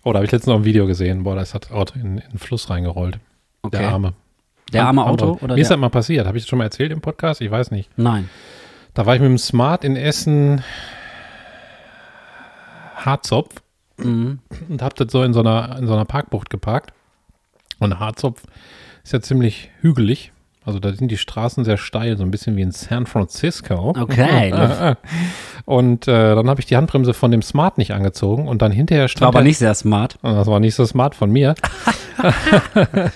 Oh, da habe ich letztens noch ein Video gesehen. Boah, da ist das Auto in, in den Fluss reingerollt. Okay. Der Arme. Der arme Auto? Oder Mir ist das mal passiert. Habe ich das schon mal erzählt im Podcast? Ich weiß nicht. Nein. Da war ich mit dem Smart in Essen Harzopf Mhm. und habe das so in so einer, in so einer Parkbucht geparkt. Und Harzopf ist ja ziemlich hügelig. Also da sind die Straßen sehr steil, so ein bisschen wie in San Francisco. Okay. Und äh, dann habe ich die Handbremse von dem Smart nicht angezogen und dann hinterher stand War aber er- nicht sehr smart. Das war nicht so smart von mir.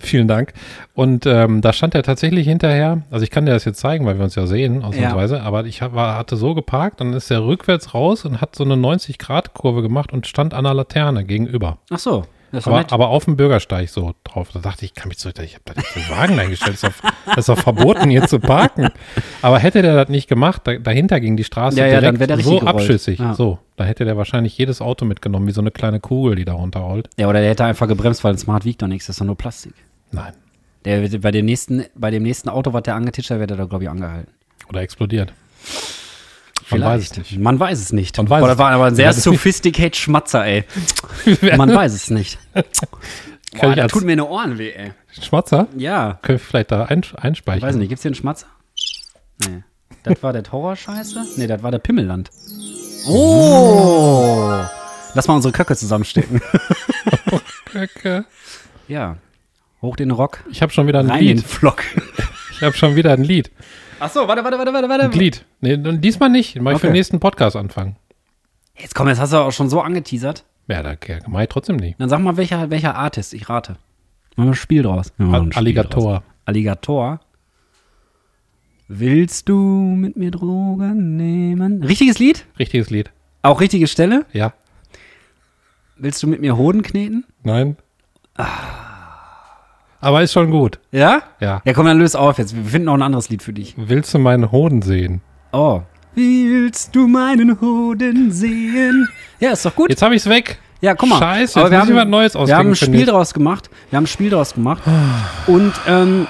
Vielen Dank. Und ähm, da stand er tatsächlich hinterher. Also ich kann dir das jetzt zeigen, weil wir uns ja sehen, ausnahmsweise. Aber ich hab, war, hatte so geparkt, dann ist er rückwärts raus und hat so eine 90-Grad-Kurve gemacht und stand an der Laterne gegenüber. Ach so. Aber, aber auf dem Bürgersteig so drauf. Da dachte ich, ich kann mich zurück, ich habe da nicht den Wagen eingestellt. Das ist, doch, das ist doch verboten, hier zu parken. Aber hätte der das nicht gemacht, da, dahinter ging die Straße Ja, ja, dann direkt der so gerollt. abschüssig. Ja. So, da hätte der wahrscheinlich jedes Auto mitgenommen, wie so eine kleine Kugel, die da runterrollt. Ja, oder der hätte einfach gebremst, weil ein Smart wiegt doch nichts, das ist doch nur Plastik. Nein. Der, bei, dem nächsten, bei dem nächsten Auto, was der angetischt hat, wird er da, glaube ich, angehalten. Oder explodiert. Man weiß es nicht. Man weiß es nicht. Man weiß Boah, das war aber ein sehr sophisticated Schmatzer, ey. Man weiß es nicht. Boah, ich da tut mir eine Ohren weh, ey. Schmatzer? Ja. Können wir vielleicht da ein, einspeichern? Weiß nicht, gibt's hier einen Schmatzer? Nee. Das war der Horrorscheiße? Nee, das war der Pimmelland. Oh! Lass mal unsere Köcke zusammenstecken. Köcke. ja. Hoch den Rock, Ich habe schon wieder ein rein den Lied. Flock. Ich habe schon wieder ein Lied. Ach so, warte, warte, warte, warte, Ein warte. Lied. Nee, diesmal nicht. Mach ich für Okay. den nächsten Podcast anfangen. Jetzt komm, jetzt hast du auch schon so angeteasert. Ja, da mach ich trotzdem nicht. Dann sag mal, welcher, welcher Artist, ich rate. Machen wir ein Spiel draus. Ein Spiel Alligator. draus. Alligator. Willst du mit mir Drogen nehmen? Richtiges Lied? Richtiges Lied. Auch richtige Stelle? Ja. Willst du mit mir Hoden kneten? Nein. Aber ist schon gut. Ja? Ja. Ja, komm, dann löse auf jetzt. Wir finden noch ein anderes Lied für dich. Willst du meinen Hoden sehen? Oh. Willst du meinen Hoden sehen? Ja, ist doch gut. Jetzt habe ich's weg. Ja, guck mal. Scheiße, Aber jetzt wir muss ich haben, was Neues Wir haben ausdenken, ein Spiel ich. draus gemacht. Wir haben ein Spiel draus gemacht. Und ähm,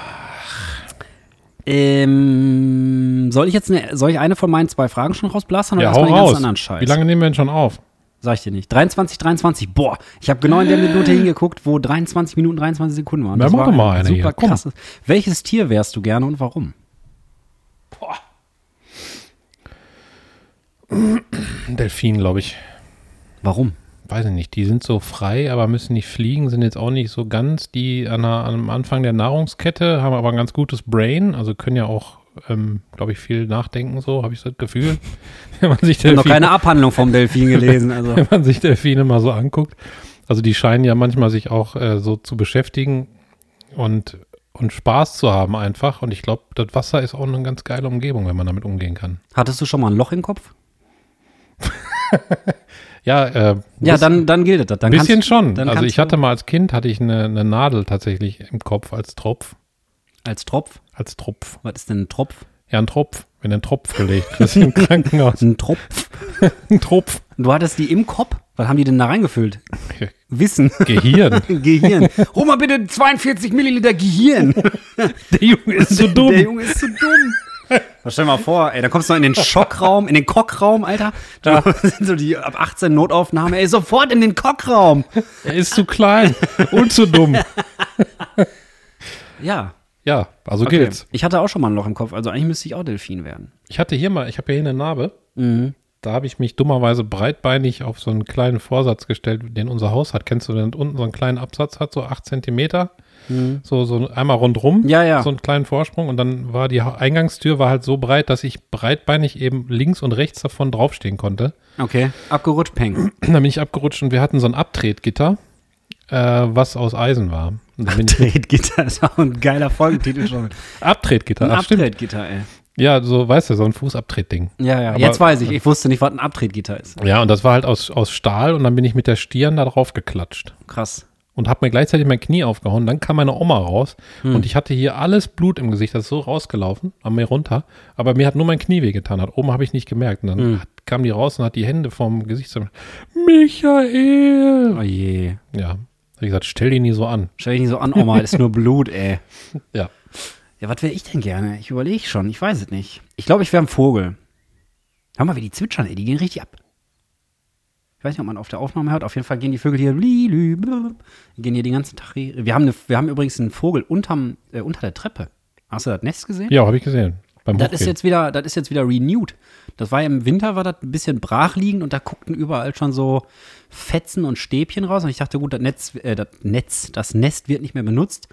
ähm, soll ich jetzt eine, soll ich eine von meinen zwei Fragen schon rausblastern oder Ja, erstmal den ganzen raus. anderen Scheiß? Wie lange nehmen wir denn schon auf? Sag ich dir nicht. 23, 23. Boah, ich habe genau in der Minute hingeguckt, wo 23 Minuten 23 Sekunden waren. Na, Das mach war doch mal eine super hier, komm. krass. Welches Tier wärst du gerne und warum? Ein Delfin, glaube ich. Warum? Weiß ich nicht. Die sind so frei, aber müssen nicht fliegen, sind jetzt auch nicht so ganz die an der, am Anfang der Nahrungskette, haben aber ein ganz gutes Brain, also können ja auch, ähm, glaube ich, viel nachdenken, so habe ich das Gefühl. Wenn man sich Ich habe noch keine Abhandlung vom Delfin gelesen. Also. wenn man sich Delfine mal so anguckt. Also die scheinen ja manchmal sich auch äh, so zu beschäftigen und, und Spaß zu haben einfach. Und ich glaube, das Wasser ist auch eine ganz geile Umgebung, wenn man damit umgehen kann. Hattest du schon mal ein Loch im Kopf? Ja, äh, Ja, dann, dann gilt das. Ein bisschen kannst, schon. Also ich hatte mal als Kind, hatte ich eine, eine Nadel tatsächlich im Kopf als Tropf. Als Tropf. Als Tropf. Was ist denn ein Tropf? Ja, ein Tropf. Wenn einen Tropf gelegt kriegst im Krankenhaus. Ein Tropf. Ein Tropf. Du hattest die im Kopf? Was haben die denn da reingefüllt? Wissen. Gehirn. Gehirn. Hol mal bitte 42 Milliliter Gehirn. Der Junge ist so dumm. Der Junge ist so dumm. Stell dir mal vor, ey, da kommst du noch in den Schockraum, in den Kockraum, Alter. Da sind so die ab 18 Notaufnahme. Ey, sofort in den Kockraum. Er ist zu klein und zu dumm. Ja. Ja, also Okay. gilt's. Ich hatte auch schon mal ein Loch im Kopf, also eigentlich müsste ich auch Delfin werden. Ich hatte hier mal, ich habe ja hier eine Narbe. Mhm. Da habe ich mich dummerweise breitbeinig auf so einen kleinen Vorsatz gestellt, den unser Haus hat. Kennst du, den unten so einen kleinen Absatz hat, so acht Zentimeter? So, so einmal rundrum. Mhm. Ja, ja. So einen kleinen Vorsprung. Und dann war die Eingangstür war halt so breit, dass ich breitbeinig eben links und rechts davon draufstehen konnte. Okay. Abgerutscht, peng. dann bin ich abgerutscht und wir hatten so ein Abtretgitter, äh, was aus Eisen war. Abtretgitter ist auch ein geiler Folgentitel schon. Abtretgitter, ach. Abtretgitter, ey. Ja, so, weißt du, so ein Fußabtretding. Ja, ja. Aber- Jetzt weiß ich. Ich wusste nicht, was ein Abtretgitter ist. Ja, und das war halt aus, aus Stahl und dann bin ich mit der Stirn da drauf geklatscht. Krass. und habe mir gleichzeitig mein Knie aufgehauen. Dann kam meine Oma raus und ich hatte hier alles Blut im Gesicht. Das ist so rausgelaufen, an mir runter. Aber mir hat nur mein Knie wehgetan. Hat oben habe ich nicht gemerkt. Und dann hat, kam die raus und hat die Hände vom Gesicht Michael. Oh je. Ja, habe ich gesagt, stell die nie so an. Stell dich nicht so an, Oma, ist nur Blut, ey. Ja. Ja, was wäre ich denn gerne? Ich überlege schon, ich weiß es nicht. Ich glaube, ich wäre ein Vogel. Hör mal, wie die zwitschern, ey, die gehen richtig ab. Ich weiß nicht, ob man auf der Aufnahme hört. Auf jeden Fall gehen die Vögel hier, die gehen hier den ganzen Tag. Wir haben, eine, wir haben übrigens einen Vogel unterm, äh, unter der Treppe. Hast du das Nest gesehen? Ja, habe ich gesehen. Beim Das ist jetzt wieder, das ist jetzt wieder renewed. Das war ja im Winter, war das ein bisschen brach liegend und da guckten überall schon so Fetzen und Stäbchen raus. Und ich dachte, gut, das Netz, äh, das Netz, das Nest wird nicht mehr benutzt.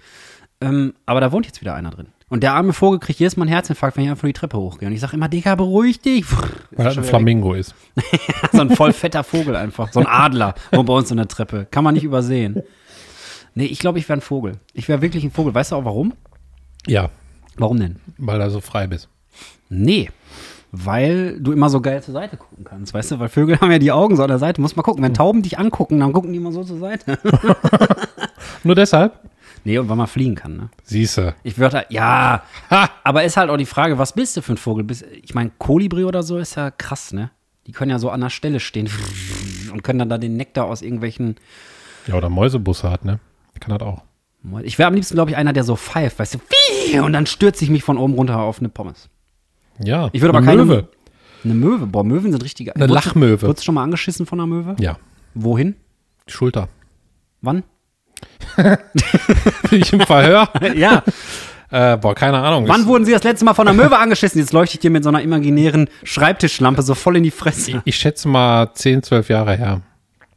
Ähm, aber da wohnt jetzt wieder einer drin. Und der arme Vogel kriegt jedes Mal einen Herzinfarkt, wenn ich einfach die Treppe hochgehe. Und ich sage immer, Digga, beruhig dich. Weil das ein Flamingo ist. so ein voll fetter Vogel einfach. So ein Adler wohnt bei uns in der Treppe. Kann man nicht übersehen. Nee, ich glaube, ich wäre ein Vogel. Ich wäre wirklich ein Vogel. Weißt du auch warum? Ja, Warum denn? weil du so frei bist. Nee. Weil du immer so geil zur Seite gucken kannst, weißt du? Weil Vögel haben ja die Augen so an der Seite. Muss mal gucken. Wenn Tauben dich angucken, dann gucken die immer so zur Seite. Nur deshalb? nee, und weil man fliegen kann, ne? Siehste. Ich würde, ja. Aber ist halt auch die Frage, was bist du für ein Vogel? Bist, ich meine, Kolibri oder so ist ja krass, ne? Die können ja so an der Stelle stehen und können dann da den Nektar aus irgendwelchen. Ja, oder Mäusebusse hat, ne? Kann das auch. Ich wäre am liebsten, glaube ich, einer, der so pfeift, weißt du? Wie? Und dann stürze ich mich von oben runter auf eine Pommes. Ja. Ich würde aber eine keine Möwe. Eine Möwe. Boah, Möwen sind richtige. Eine Wurdest Lachmöwe. Wurdest du schon mal angeschissen von einer Möwe? Ja. Wohin? Die Schulter. Wann? Bin ich im Verhör? ja. äh, boah, keine Ahnung. Wann wurden Sie das letzte Mal von einer Möwe angeschissen? Jetzt leuchte ich dir mit so einer imaginären Schreibtischlampe so voll in die Fresse. Ich schätze mal 10, 12 Jahre her.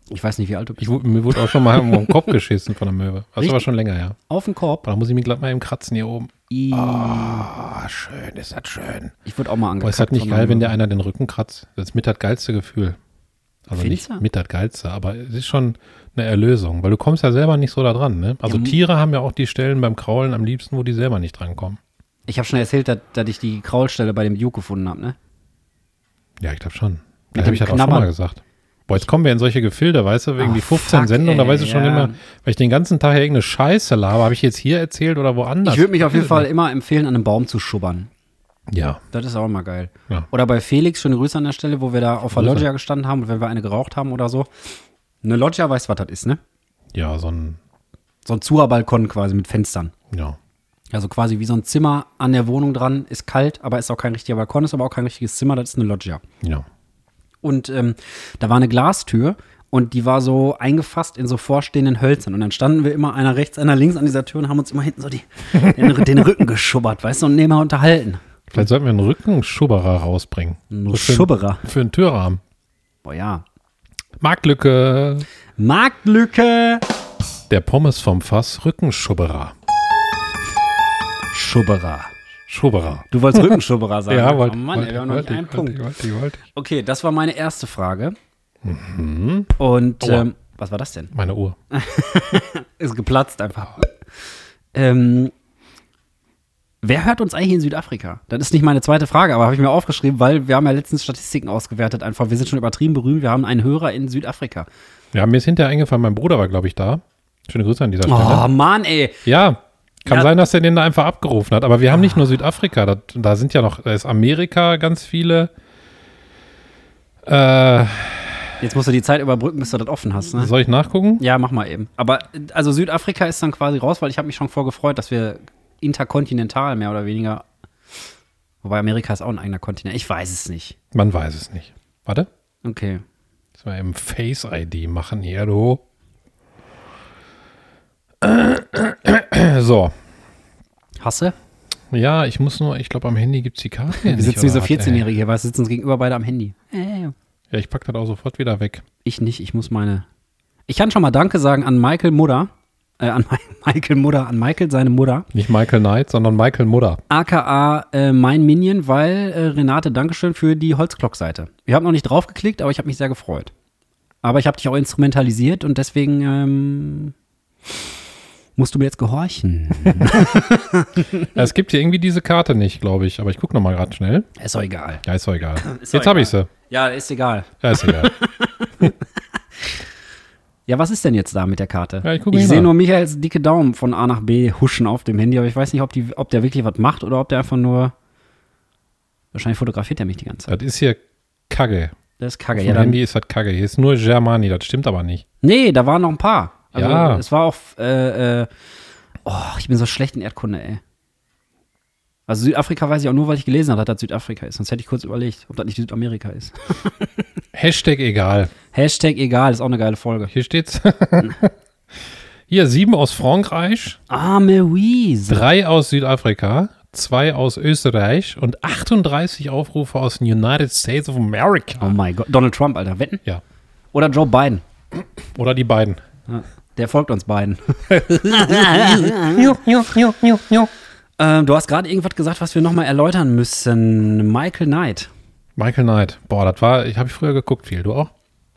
Ich weiß nicht, wie alt du bist. Ich, mir wurde auch schon mal um den Kopf geschissen von der Möwe. Das Richtig? aber schon länger, ja. Auf den Korb. Da muss ich mich glatt mal eben kratzen hier oben. I- Ah, schön, ist das schön. Ich würde auch mal Boah, angekratzt. ist das nicht geil, wenn der einer den Rücken kratzt? Das ist mit das geilste Gefühl. Also Findest nicht du? mit das geilste, aber es ist schon eine Erlösung, weil du kommst ja selber nicht so da dran, ne? Also Ja, Tiere haben ja auch die Stellen beim Kraulen am liebsten, wo die selber nicht drankommen. Ich habe schon erzählt, dass, dass ich die Kraulstelle bei dem Duke gefunden habe, ne? Ja, ich glaube schon. Mit Da habe ich das auch schon mal gesagt. Boah, jetzt kommen wir in solche Gefilde, weißt du, wegen Ah, die 15 fuck, Sendungen, da ey, weißt du schon ja. immer, weil ich den ganzen Tag ja irgendeine Scheiße laber, habe ich jetzt hier erzählt oder woanders? Ich würde mich auf jeden Fall immer empfehlen, an einem Baum zu schubbern. Ja, Das ist auch immer geil. Ja. Oder bei Felix, schöne Grüße an der Stelle, wo wir da auf der Grüße. Loggia gestanden haben und wenn wir eine geraucht haben oder so. Eine Loggia, weißt du, was das ist, ne? ja, so ein, So ein Zuhörbalkon quasi mit Fenstern. ja, Also quasi wie so ein Zimmer an der Wohnung dran, ist kalt, aber ist auch kein richtiger Balkon, ist aber auch kein richtiges Zimmer, das ist eine Loggia. ja. Und ähm, da war eine Glastür und die war so eingefasst in so vorstehenden Hölzern. Und dann standen wir immer einer rechts, einer links an dieser Tür und haben uns immer hinten so die, den, den Rücken geschubbert, weißt du, und nebenher unterhalten. Vielleicht sollten wir einen Rückenschubberer rausbringen. Ein So für, Schubberer. Für einen Türrahmen. Boah, ja. Marktlücke. Marktlücke. Der Pommes vom Fass, Rückenschubberer. Schubberer. Schubberer. Du wolltest Rückenschubberer sagen. Ja, wollte oh Mann, ey, wir haben noch nicht einen wollte, Punkt. wollte, wollte. Okay, das war meine erste Frage. Und Aua. ähm, Was war das denn? Meine Uhr. Ist geplatzt einfach. Ähm, wer hört uns eigentlich in Südafrika? Das ist nicht meine zweite Frage, aber habe ich mir aufgeschrieben, weil wir haben ja letztens Statistiken ausgewertet. Einfach, wir sind schon übertrieben berühmt. Wir haben einen Hörer in Südafrika. Ja, mir ist hinterher eingefallen, mein Bruder war, glaube ich, da. Schöne Grüße an dieser Stelle. Oh Mann, ey. Ja, kann Ja. sein, dass er den da einfach abgerufen hat. Aber wir haben nicht nur Südafrika, da, da sind ja noch, da ist Amerika ganz viele. Äh, Jetzt musst du die Zeit überbrücken, bis du das offen hast. Ne? soll ich nachgucken? Ja, mach mal eben. Aber also Südafrika ist dann quasi raus, weil ich habe mich schon vorgefreut, dass wir interkontinental mehr oder weniger. Wobei Amerika ist auch ein eigener Kontinent. Ich weiß es nicht. Man weiß es nicht. Warte. Okay. Das wir eben Face ID machen hier, du. So. Hasse? Ja, ich muss nur, ich glaube, am Handy gibt es die Karte. Wir sitzen wie so oder was, ey? 14-Jährige hier, weil wir sitzen uns gegenüber beide am Handy. Äh, Ja, ich pack das auch sofort wieder weg. ich nicht, ich muss meine. Ich kann schon mal Danke sagen an Michael Mutter. Äh, an Mi- Michael Mutter, an Michael, seine Mutter. Nicht Michael Knight, sondern Michael Mudder. aka äh, mein Minion, weil äh, Renate, Dankeschön für die Holzklock-Seite. Ich habe noch nicht drauf geklickt, aber ich habe mich sehr gefreut. Aber ich habe dich auch instrumentalisiert und deswegen ähm, musst du mir jetzt gehorchen. Es gibt hier irgendwie diese Karte nicht, glaube ich. Aber ich gucke nochmal gerade schnell. Ist doch egal. Ja, ist doch egal. Ist doch Jetzt habe ich sie. Ja, ist egal. Ja, ist egal. Ja, was ist denn jetzt da mit der Karte? Ja, ich ich sehe nur Michaels dicke Daumen von A nach B huschen auf dem Handy, aber ich weiß nicht, ob, die, ob der wirklich was macht oder ob der einfach nur. Wahrscheinlich fotografiert er mich die ganze Zeit. das ist hier Kacke. Das ist kacke. Auf Ja, Handy ist das Kacke. Hier ist nur Germani, das stimmt aber nicht. Nee, da waren noch ein paar. Also, Ja. Es war auch, äh, äh, oh, ich bin so schlecht in Erdkunde, ey. Also Südafrika weiß ich auch nur, weil ich gelesen habe, dass das Südafrika ist. Sonst hätte ich kurz überlegt, ob das nicht Südamerika ist. Hashtag egal. Hashtag egal, ist auch eine geile Folge. Hier steht's. Hier sieben aus Frankreich, Ah, Louise. drei aus Südafrika, zwei aus Österreich und 38 Aufrufe aus den United States of America. Oh mein Gott. Donald Trump, Alter. Wetten? Ja. Oder Joe Biden. Oder die beiden. Der folgt uns beiden. Ähm, du hast gerade irgendwas gesagt, was wir nochmal erläutern müssen. Michael Knight. Michael Knight. Boah, das war, ich habe früher geguckt viel. Du auch?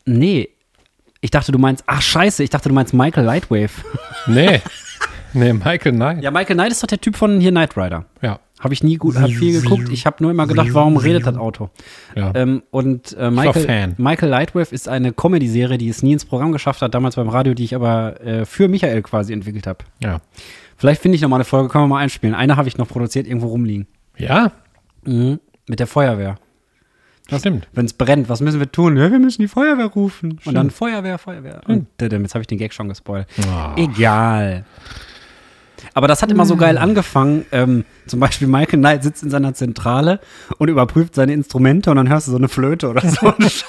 Nee. Ich dachte, du meinst, ach scheiße, ich dachte, du meinst Michael Lightwave. Nee. nee, Michael Knight. Ja, Michael Knight ist doch der Typ von hier Knight Rider. Ja. Habe ich nie gut, hab viel geguckt. Ich habe nur immer gedacht, warum redet das Auto? ja. Ähm, und äh, Michael, Fan. Michael Lightwave ist eine Comedy-Serie, die es nie ins Programm geschafft hat, damals beim Radio, die ich aber äh, für Michael quasi entwickelt habe. ja. Vielleicht finde ich noch mal eine Folge, können wir mal einspielen. Eine habe ich noch produziert, irgendwo rumliegen. Ja, Mhm. Mit der Feuerwehr. das stimmt. Wenn es brennt, was müssen wir tun? Ja, wir müssen die Feuerwehr rufen. Und dann Feuerwehr, Feuerwehr. Und dadam, jetzt habe ich den Gag schon gespoilt. Ah. Egal. Aber das hat immer so geil angefangen. Ähm, zum Beispiel Michael Knight sitzt in seiner Zentrale und überprüft seine Instrumente und dann hörst du so eine Flöte oder so. Scheiße.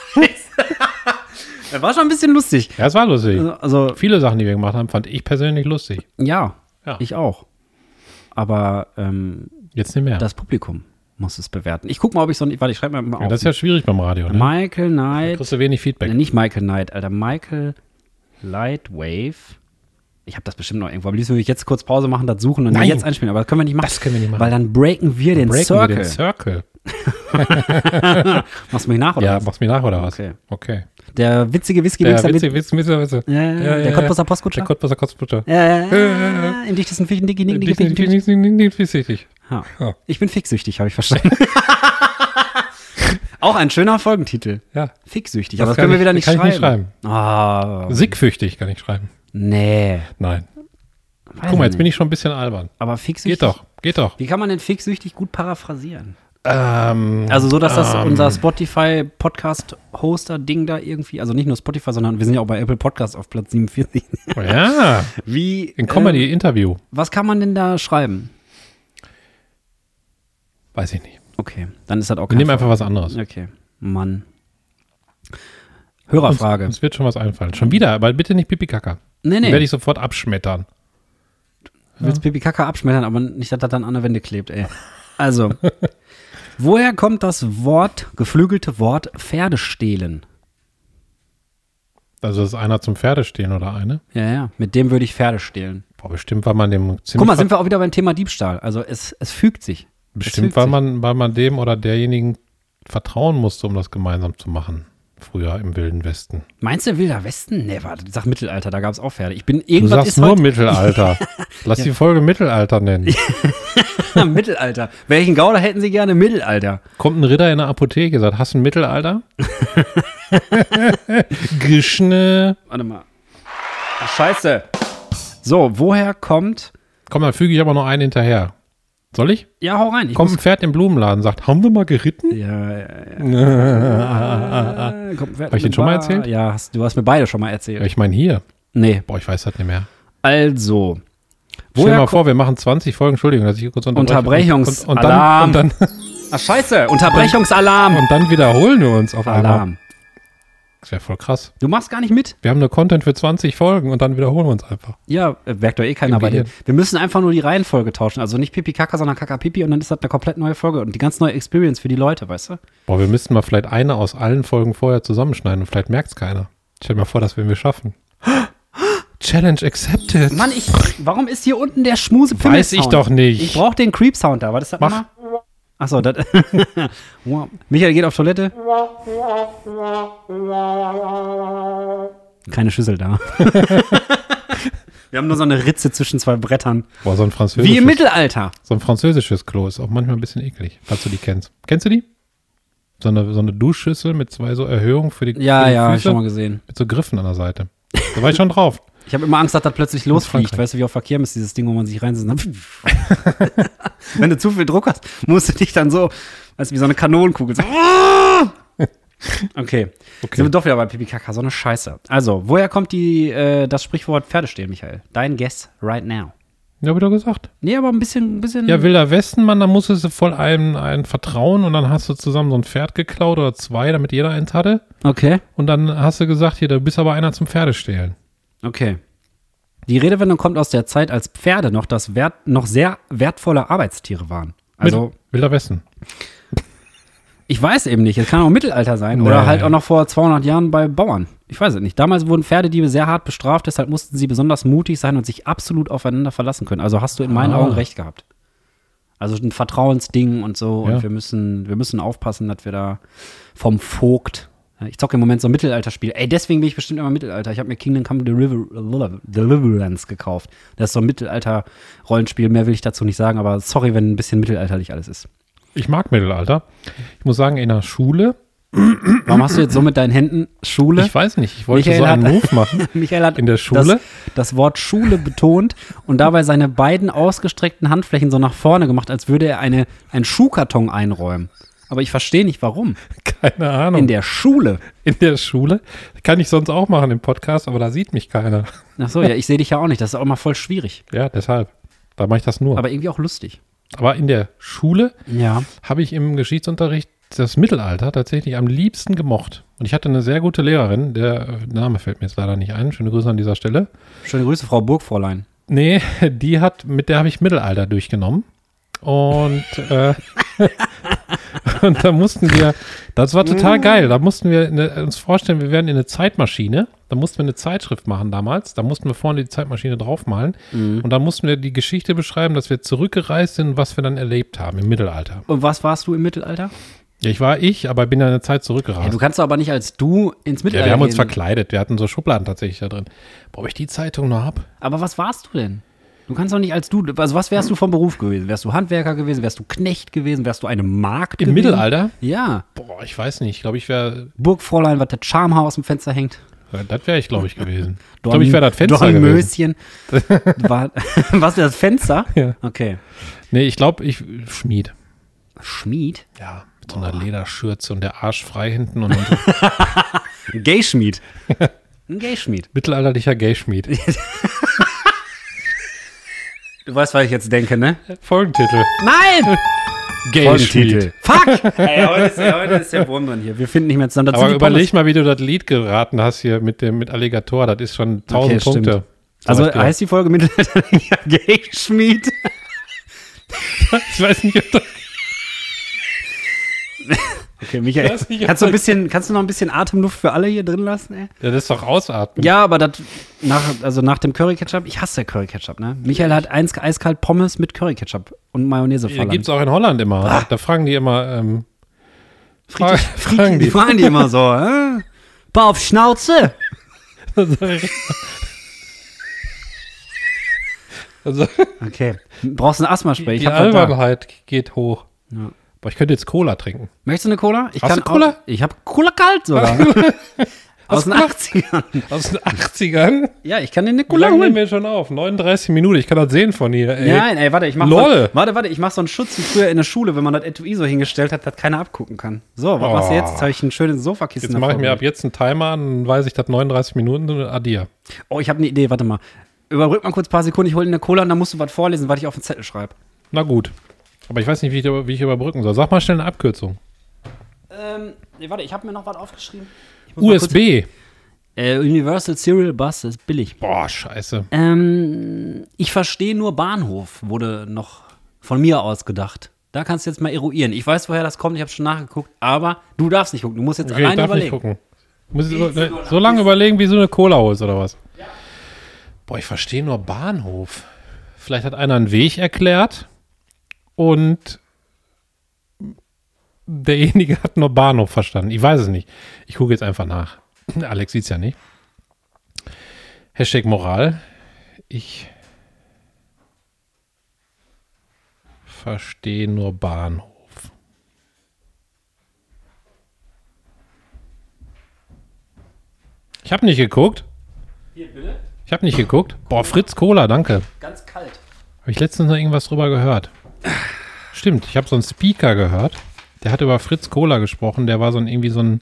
Das war schon ein bisschen lustig. Ja, es war lustig. Also, also Viele Sachen, die wir gemacht haben, fand ich persönlich lustig. ja, Ja. ich auch. Aber ähm, Jetzt nicht mehr. das Publikum muss es bewerten. Ich guck mal, ob ich so ein. Warte, ich schreibe mal ja, auf. das ist ja schwierig beim Radio, ne? Michael Da Knight. kriegst du wenig Feedback. Nicht Michael Knight, Alter. Michael Lightwave. Ich habe das bestimmt noch irgendwo. Am liebsten würde ich jetzt kurz Pause machen, das suchen und dann Nein. jetzt einspielen. Aber das können wir nicht machen. Das können wir nicht machen. Weil dann breaken wir den Breaken Circle. wir den Circle. Machst du mich nach, oder Ja, was? machst du mir nach oder was? Okay. Okay. Der witzige whisky Der Witze, Witze. Ja, ja, ja, der Cottbusser Postkutscher. Der Cottbusser Kotzbutter. Ja, ja, ja. Im dichtesten Fichten, dicki, dicki, dicki, dicki, dicki. Ja. Ja. Ich bin fixsüchtig, habe ich verstanden. Auch ein schöner Folgentitel. Ja. Fixsüchtig, Das aber das können wir wieder nicht kann ich schreiben. nicht Ah, Siegfürchtig kann ich schreiben. Nee. Nein. Weiß Guck mal, jetzt nicht. bin ich schon ein bisschen albern. Aber fixsüchtig. Geht doch, geht doch. Wie kann man denn fixsüchtig gut paraphrasieren? Ähm, Also so, dass das ähm, unser Spotify-Podcast-Hoster-Ding da irgendwie, also nicht nur Spotify, sondern wir sind ja auch bei Apple Podcasts auf Platz 47. Ja, Wie, in Comedy-Interview. was kann man denn da schreiben? Weiß ich nicht. Okay, dann ist das auch Wir nehmen einfach was anderes. Okay, Mann. Hörerfrage. Uns wird schon was einfallen. Schon wieder, aber bitte nicht Pipi Kaka. Nee, nee. werde ich sofort abschmettern. Du willst Pipi Kaka abschmettern, aber nicht, dass das dann an der Wände klebt, ey. Also, woher kommt das Wort, geflügelte Wort Pferdestehlen? Also ist einer zum Pferdestehen oder eine? Ja, ja, mit dem würde ich Pferde stehlen. Boah, bestimmt war man dem ziemlich Guck mal, sind wir auch wieder beim Thema Diebstahl. Also es, es fügt sich. Es bestimmt fügt weil sich. man, weil man dem oder derjenigen vertrauen musste, um das gemeinsam zu machen. Früher im Wilden Westen. Meinst du Wilder Westen? Nee, warte, sag Mittelalter, da gab es auch Pferde. Ich bin Du irgendwas sagst ist nur Mittelalter. Lass die Folge Mittelalter nennen. Mittelalter. Welchen Gauder hätten Sie gerne Mittelalter? Kommt ein Ritter in der Apotheke, sagt, hast du ein Mittelalter? Geschne. Warte mal. Ach, scheiße. So, woher kommt. Komm, dann füge ich aber noch einen hinterher. Soll ich? Ja, hau rein. Ich Kommt ein Pferd im Blumenladen, sagt, haben wir mal geritten? ja, ja, ja. Äh, kommt, wer- Hab ich den schon mal erzählt? Ja, hast, du hast mir beide schon mal erzählt. Ja, ich meine hier. Nee. Boah, ich weiß das nicht mehr. Also. Stell dir mal vor, wir machen 20 Folgen, Entschuldigung, dass ich hier kurz unterbreche. Unterbrechungs- und, und, dann, Alarm. und, dann, Ach, scheiße. Unterbrechungsalarm. und dann wiederholen wir uns auf einmal. Das wäre voll krass. Du machst gar nicht mit? Wir haben nur Content für 20 Folgen und dann wiederholen wir uns einfach. Ja, äh, merkt doch eh keiner Im bei dir. Wir müssen einfach nur die Reihenfolge tauschen. Also nicht Pipi Kaka, sondern Kaka Pipi und dann ist das eine komplett neue Folge und die ganz neue Experience für die Leute, weißt du? Boah, wir müssten mal vielleicht eine aus allen Folgen vorher zusammenschneiden und vielleicht merkt es keiner. Stell dir mal vor, dass wir wir schaffen. Challenge accepted. Mann, ich. Warum ist hier unten der schmuse Weiß ich doch nicht. Ich brauche den Creep-Sound da. Was ist das Mach. nochmal? Achso, das. Wow. Michael geht auf Toilette. Keine Schüssel da. Wir haben nur so eine Ritze zwischen zwei Brettern. Boah, so ein französisches, Wie im Mittelalter. so ein französisches Klo ist auch manchmal ein bisschen eklig, falls du die kennst. Kennst du die? So eine, so eine Duschschüssel mit zwei so Erhöhungen für die, Ja, für die ja, hab ich Füße, schon mal gesehen. mit so Griffen an der Seite. Da war ich schon drauf. Ich habe immer Angst, dass das plötzlich losfliegt. Weißt du, wie auf Verkehr ist dieses Ding, wo man sich reinsetzt. Wenn du zu viel Druck hast, musst du dich dann so, weißt du, wie so eine Kanonenkugel. So. Okay. Okay. Sind wir doch wieder bei Pipi Kaka, so eine Scheiße. Also, woher kommt die, äh, das Sprichwort Pferde stehlen, Michael? Dein Guess right now. Ja, doch gesagt. Nee, aber ein bisschen, ein bisschen. Ja, Wilder Westen, Mann, da musstest du voll einem, einem vertrauen und dann hast du zusammen so ein Pferd geklaut oder zwei, damit jeder eins hatte. Okay, Und dann hast du gesagt, hier, du bist aber einer zum Pferdestehlen. Okay. Die Redewendung kommt aus der Zeit, als Pferde noch das wert, noch sehr wertvolle Arbeitstiere waren. Also, Mit Wilder Westen. Ich weiß eben nicht. Es kann auch Mittelalter sein oder Nee. halt auch noch vor 200 Jahren bei Bauern. Ich weiß es nicht. Damals wurden Pferdediebe sehr hart bestraft, deshalb mussten sie besonders mutig sein und sich absolut aufeinander verlassen können. Also hast du in meinen Ah. Augen recht gehabt. Also ein Vertrauensding und so. Ja. Und wir müssen, wir müssen aufpassen, dass wir da vom Vogt. Ich zocke im Moment so ein Mittelalterspiel. Ey, deswegen bin ich bestimmt immer Mittelalter. Ich habe mir Kingdom Come Deliver Deliverance gekauft. Das ist so ein Mittelalter-Rollenspiel. Mehr will ich dazu nicht sagen, aber sorry, wenn ein bisschen mittelalterlich alles ist. Ich mag Mittelalter. Ich muss sagen, in der Schule, Warum hast du jetzt so mit deinen Händen Schule? ich weiß nicht, ich wollte Michael so einen hat- Move machen. Michael hat In der Schule? Das, das Wort Schule betont und dabei seine beiden ausgestreckten Handflächen so nach vorne gemacht, als würde er eine, einen Schuhkarton einräumen. Aber ich verstehe nicht, warum. Keine Ahnung. In der Schule. in der Schule. Kann ich sonst auch machen im Podcast, aber da sieht mich keiner. Ach so, ja, ich sehe dich ja auch nicht. Das ist auch mal voll schwierig. Ja, deshalb. Da mache ich das nur. Aber, Aber irgendwie auch lustig. in der Schule Ja. habe ich im Geschichtsunterricht das Mittelalter tatsächlich am liebsten gemocht. Und ich hatte eine sehr gute Lehrerin, der äh, Name fällt mir jetzt leider nicht ein. Schöne Grüße an dieser Stelle. Schöne Grüße, Frau Burgfräulein. Nee, die hat, mit der habe ich Mittelalter durchgenommen. Und, äh, und da mussten wir, das war total geil. Da mussten wir eine, uns vorstellen, wir wären in eine Zeitmaschine. Da mussten wir eine Zeitschrift machen damals. Da mussten wir vorne die Zeitmaschine draufmalen. Und dann mussten wir die Geschichte beschreiben, dass wir zurückgereist sind, was wir dann erlebt haben im Mittelalter. Und was warst du im Mittelalter? Ja, ich war ich, aber bin ja eine Zeit Ja, zurückgereist. du kannst aber nicht als du ins Ja, Mittelalter wir haben uns gehen. verkleidet. Wir hatten so Schubladen tatsächlich da drin. Boah, ob ich die Zeitung noch hab? Aber was warst du denn? Du kannst doch nicht als du, also was wärst du vom Beruf gewesen? Wärst du Handwerker gewesen? Wärst du Knecht gewesen? Wärst du eine Magd Im gewesen? Mittelalter? Ja. Boah, ich weiß nicht. Ich glaube, ich wäre Burgfräulein, was der Charmhaar aus dem Fenster hängt. Ja, Das wäre ich, glaube ich, gewesen. ich glaube, ich wäre das Fenster gewesen. Dornmöschen. War, was das Fenster? Ja. Okay. Nee, ich glaube, ich Schmied. Schmied? Ja, mit so einer Lederschürze und der Arsch frei hinten und so. Gay-Schmied. Ein Gay-Schmied. mittelalterlicher Gay-Schmied. Du weißt, was ich jetzt denke, ne? Folgentitel. Nein! Gay-Schmied. Fuck! Ey, heute ist, der, heute ist der Wurm drin hier. Wir finden nicht mehr zusammen. Das Aber überleg mal, wie du das Lied geraten hast hier mit dem mit Alligator. Das ist schon 1000 Okay. Punkte. Also Beispiel. heißt die Folge mittelalterlicher Gay-Schmied? ich weiß nicht, ob das Okay, Michael, kannst du, ein bisschen, kannst du noch ein bisschen Atemluft für alle hier drin lassen, ey? ja, das ist doch ausatmen. Ja, aber das nach, also nach dem Curry-Ketchup, ich hasse Curry-Ketchup, ne? Michael hat eins, eiskalt Pommes mit Curry-Ketchup und Mayonnaise Die verlangt. gibt es auch in Holland immer. Da fragen die immer, ähm, fra Friedrich, fragen die die. fragen die immer so, hä? Paar auf Schnauze. Also, Okay. Brauchst du ein Asthma-Spray? Die da. Albernheit geht hoch. Ja. Boah, ich könnte jetzt Cola trinken. Möchtest du eine Cola? Ich Hast du auch- Cola? Ich habe Cola kalt sogar. Aus den Cola? 80ern. Aus den 80ern? Ja, ich kann dir eine Wie Cola lange nehmen holen. wir schon auf? 39 Minuten. Ich kann das sehen von hier. Ey. Nein, ey, warte, ich mach Lol. So, warte, warte, ich mach so einen Schutz wie früher in der Schule, wenn man das Etui so hingestellt hat, dass keiner abgucken kann. So, was machst du Oh. jetzt? Jetzt habe ich ein schönes Sofakissen Jetzt mache ich mir ab jetzt einen Timer an, dann weiß ich, dass 39 Minuten. Addier. Oh, ich habe eine Idee, warte mal. Überbrück mal kurz ein paar Sekunden, ich hole dir eine Cola und dann musst du was vorlesen, was ich auf den Zettel schreibe. Na gut. Aber ich weiß nicht, wie ich, wie ich überbrücken soll. Sag mal schnell eine Abkürzung. Ähm, nee, warte, ich habe mir noch was aufgeschrieben. Ich USB. Kurz, äh, Universal Serial Bus ist billig. Boah, scheiße. Ähm, ich verstehe nur Bahnhof, wurde noch von mir aus gedacht. Da kannst du jetzt mal eruieren. Ich weiß, woher das kommt, ich habe schon nachgeguckt, aber du darfst nicht gucken. Du musst jetzt Okay, ich alleine darf nicht überlegen. gucken. Muss ich so, ne, so lange überlegen, wie so eine Cola holst oder was? Boah, ich verstehe nur Bahnhof. Vielleicht hat einer einen Weg erklärt und derjenige hat nur Bahnhof verstanden. Ich weiß es nicht. Ich gucke jetzt einfach nach. Alex sieht's ja nicht. Hashtag Moral. Ich verstehe nur Bahnhof. Ich habe nicht geguckt. Hier, bitte. Ich habe nicht geguckt. Boah, Fritz Cola, danke. Ganz kalt. Habe ich letztens noch irgendwas drüber gehört. Stimmt, ich habe so einen Speaker gehört. Der hat über Fritz Cola gesprochen. Der war so ein, irgendwie so ein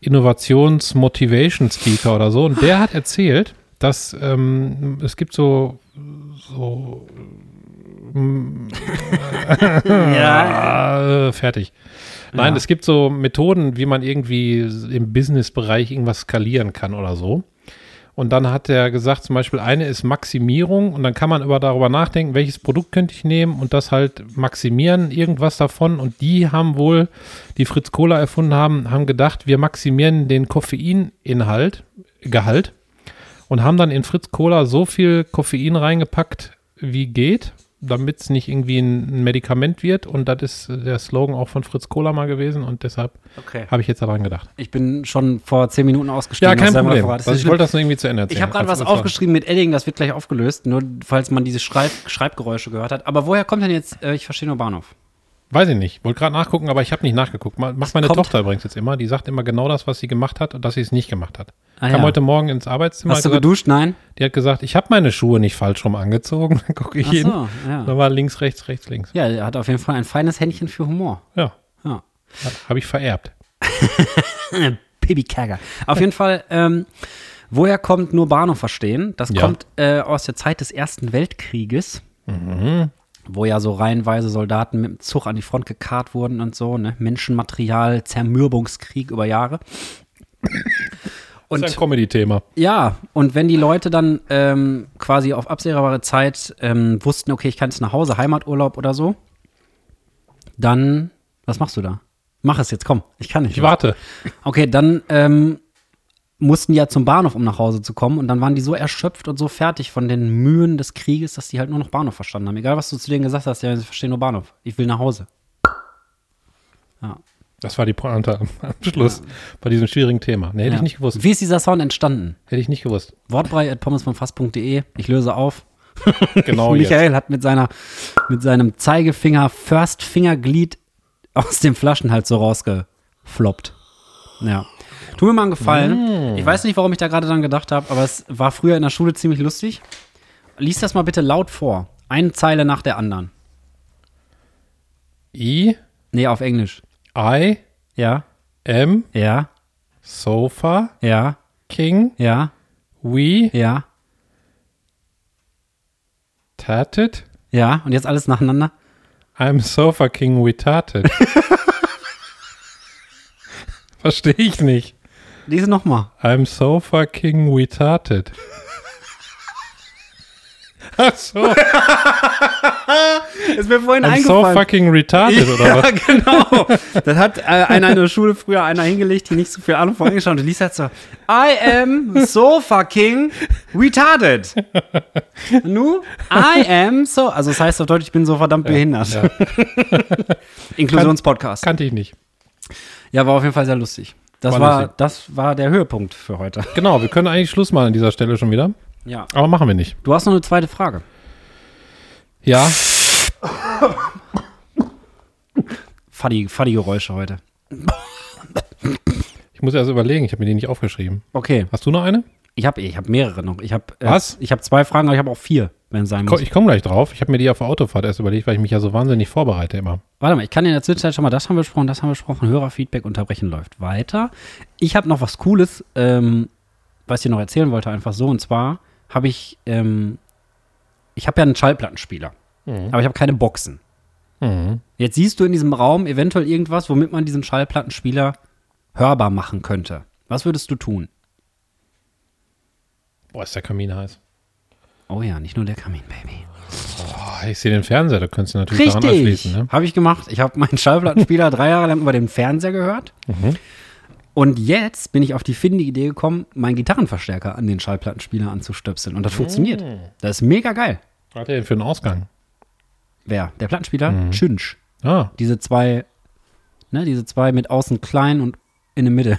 Innovations-Motivation-Speaker oder so. Und der hat erzählt, dass ähm, es gibt so, so Ja. äh, fertig. Nein, Ja. es gibt so Methoden, wie man irgendwie im Businessbereich irgendwas skalieren kann oder so. Und dann hat er gesagt, zum Beispiel eine ist Maximierung und dann kann man über darüber nachdenken, welches Produkt könnte ich nehmen und das halt maximieren, irgendwas davon. Und die haben wohl, die Fritz Cola erfunden haben, haben gedacht, wir maximieren den Koffeininhalt, Gehalt und haben dann in Fritz Cola so viel Koffein reingepackt, wie geht, damit es nicht irgendwie ein Medikament wird. Und das ist der Slogan auch von Fritz Cola mal gewesen und deshalb Okay. habe ich jetzt daran gedacht. Ich bin schon vor zehn Minuten ausgestiegen. Ja, kein Problem. Also ich wollte das nur irgendwie zu Ende erzählen. Ich habe gerade was du das aufgeschrieben mit Edding, das wird gleich aufgelöst, nur falls man diese Schreib Schreibgeräusche gehört hat. Aber woher kommt denn jetzt, äh, ich verstehe nur Bahnhof? Weiß ich nicht. Wollte gerade nachgucken, aber ich habe nicht nachgeguckt. Ma- Macht meine kommt- Tochter übrigens jetzt immer. Die sagt immer genau das, was sie gemacht hat und dass sie es nicht gemacht hat. Ah, Kam ja. heute Morgen ins Arbeitszimmer. Hast du gesagt, geduscht? Nein? die hat gesagt, ich habe meine Schuhe nicht falsch rum angezogen. Dann gucke ich Ach hin. so, ja. Da war links, rechts, rechts, links. Ja, er hat auf jeden Fall ein feines Händchen für Humor. Ja, Ja. habe ich vererbt. Baby-Kagger. Auf jeden Fall, ähm, woher kommt nur Bahnhof verstehen? Das kommt äh, aus der Zeit des Ersten Weltkrieges, wo ja so reihenweise Soldaten mit dem Zug an die Front gekarrt wurden und so, ne? Menschenmaterial, Zermürbungskrieg über Jahre. Das ist Und ein Comedy-Thema. ja, und wenn die Leute dann ähm, quasi auf absehbare Zeit ähm, wussten, okay, ich kann jetzt nach Hause, Heimaturlaub oder so, dann, was machst du da? Mach es jetzt, komm, ich kann nicht. Ich warte. Okay, dann ähm, mussten ja zum Bahnhof, um nach Hause zu kommen. Und dann waren die so erschöpft und so fertig von den Mühen des Krieges, dass die halt nur noch Bahnhof verstanden haben. Egal, was du zu denen gesagt hast, ja, sie verstehen nur Bahnhof. Ich will nach Hause. Ja. Das war die Pointe am am Schluss bei diesem schwierigen Thema. Nee, hätte ja. ich nicht gewusst. Wie ist dieser Sound entstanden? Hätte ich nicht gewusst. Wortbrei at pommesvonfass.de. Ich löse auf. Genau jetzt. Michael hat mit seiner, mit seinem Zeigefinger First Fingerglied aus dem Flaschenhals so rausgefloppt. Ja. Tu mir mal einen Gefallen. Ich weiß nicht, warum ich da gerade dran gedacht habe, aber es war früher in der Schule ziemlich lustig. Lies das mal bitte laut vor. Eine Zeile nach der anderen. I, Nee, auf Englisch. I, Ja, am, ja, Sofa, ja, King, ja, we, ja, tatted. ja. Und jetzt alles nacheinander. I'm Sofa King retarded. Verstehe ich nicht. Lese nochmal. I'm Sofa King retarded. Ach so, Ist mir vorhin I'm so fucking retarded, oder Ja, was? genau. Das hat äh, einer in der Schule früher einer hingelegt, die nicht so viel Ahnung von Englisch haben. Und die liest halt so, I am so fucking retarded. Nu, I am so, also das heißt auf Deutsch, ich bin so verdammt behindert. Ja, Inklusionspodcast. kannte ich nicht. Ja, war auf jeden Fall sehr lustig. Das War das war der Höhepunkt für heute. Genau, wir können eigentlich Schluss machen an dieser Stelle schon wieder. Ja. Aber machen wir nicht. Du hast noch eine zweite Frage. Ja, Faddy, Faddy-Geräusche heute. ich muss erst überlegen, ich habe mir die nicht aufgeschrieben. Okay, Hast du noch eine? Ich habe ich hab mehrere noch. Ich habe äh, Was? Ich habe zwei Fragen, aber ich habe auch vier, wenn es sein muss. Ich komme gleich drauf. Ich habe mir die auf der Autofahrt erst überlegt, weil ich mich ja so wahnsinnig vorbereite immer. Warte mal, ich kann in der Zwischenzeit schon mal, das haben wir besprochen, das haben wir besprochen, Hörerfeedback unterbrechen läuft weiter. Ich habe noch was Cooles, ähm, was ich dir noch erzählen wollte, einfach so. Und zwar habe ich, ähm, ich habe ja einen Schallplattenspieler, aber ich habe keine Boxen. Mhm. Jetzt siehst du in diesem Raum eventuell irgendwas, womit man diesen Schallplattenspieler hörbar machen könnte. Was würdest du tun? Boah, ist der Kamin heiß. Oh ja, nicht nur der Kamin, Baby. Boah, ich sehe den Fernseher, da könntest du natürlich daran anschließen. Richtig, Ne? habe ich gemacht. Ich habe meinen Schallplattenspieler drei Jahre lang über den Fernseher gehört. Mhm. Und jetzt bin ich auf die findige Idee gekommen, meinen Gitarrenverstärker an den Schallplattenspieler anzustöpseln. Und das funktioniert. Mhm. Das ist mega geil. Was hat der denn für einen Ausgang? Wer? Der Plattenspieler? Mhm. Schünsch. Ah, Diese zwei, ne, diese zwei mit außen klein und in der Mitte.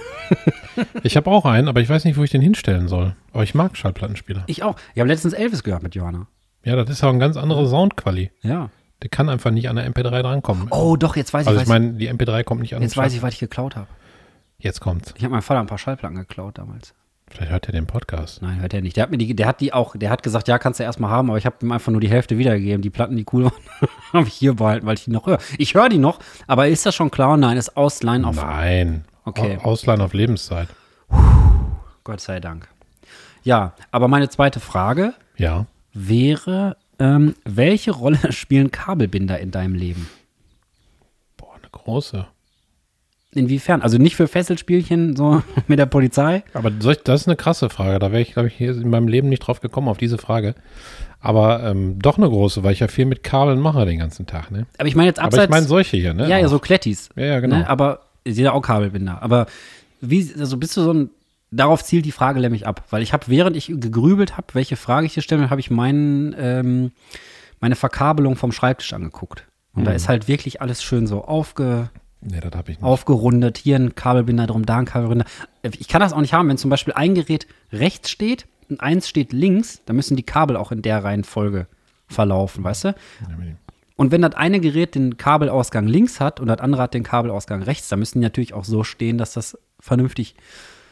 ich habe auch einen, aber ich weiß nicht, wo ich den hinstellen soll. Aber ich mag Schallplattenspieler. Ich auch. Ich habe letztens Elvis gehört mit Johanna. Ja, das ist auch eine ganz andere Soundquali. Ja. Der kann einfach nicht an der MP3 drankommen. Oh, doch, jetzt weiß ich, also ich meine, die MP3 kommt nicht an. jetzt weiß ich, was ich geklaut habe. Jetzt kommt's. Ich habe meinem Vater ein paar Schallplatten geklaut damals. Vielleicht hört er den Podcast. Nein, hört er nicht. Der hat mir die, der hat die auch, der hat gesagt, ja, kannst du erstmal haben, aber ich habe ihm einfach nur die Hälfte wiedergegeben. Die Platten, die cool waren, habe ich hier behalten, weil ich die noch höre. Ich höre die noch, aber ist das schon klar? Nein, ist Ausleihen auf Nein. Okay. Au- Ausleihen auf Lebenszeit. Gott sei Dank. Ja, aber meine zweite Frage Ja. wäre, ähm, welche Rolle spielen Kabelbinder in deinem Leben? Boah, eine große. Inwiefern? Also nicht für Fesselspielchen so mit der Polizei? Aber das ist eine krasse Frage. Da wäre ich, glaube ich, hier in meinem Leben nicht drauf gekommen, auf diese Frage. Aber ähm, doch eine große, weil ich ja viel mit Kabeln mache den ganzen Tag. Ne? Aber ich meine jetzt Aber abseits. ich meine solche hier, ne? ja, ja, so Klettis. Ja, ja, genau. Ne? Aber jeder auch Kabelbinder. Aber wie, also bist du so ein, darauf zielt die Frage nämlich ab. Weil ich habe, während ich gegrübelt habe, welche Frage ich dir stelle, habe ich meinen, ähm, meine Verkabelung vom Schreibtisch angeguckt. Und da Mhm. ist halt wirklich alles schön so aufge, Nee, das habe ich nicht. aufgerundet. Hier ein Kabelbinder drum, da ein Kabelbinder. Ich kann das auch nicht haben, wenn zum Beispiel ein Gerät rechts steht und eins steht links, dann müssen die Kabel auch in der Reihenfolge verlaufen, weißt du? Und wenn das eine Gerät den Kabelausgang links hat und das andere hat den Kabelausgang rechts, dann müssen die natürlich auch so stehen, dass das vernünftig,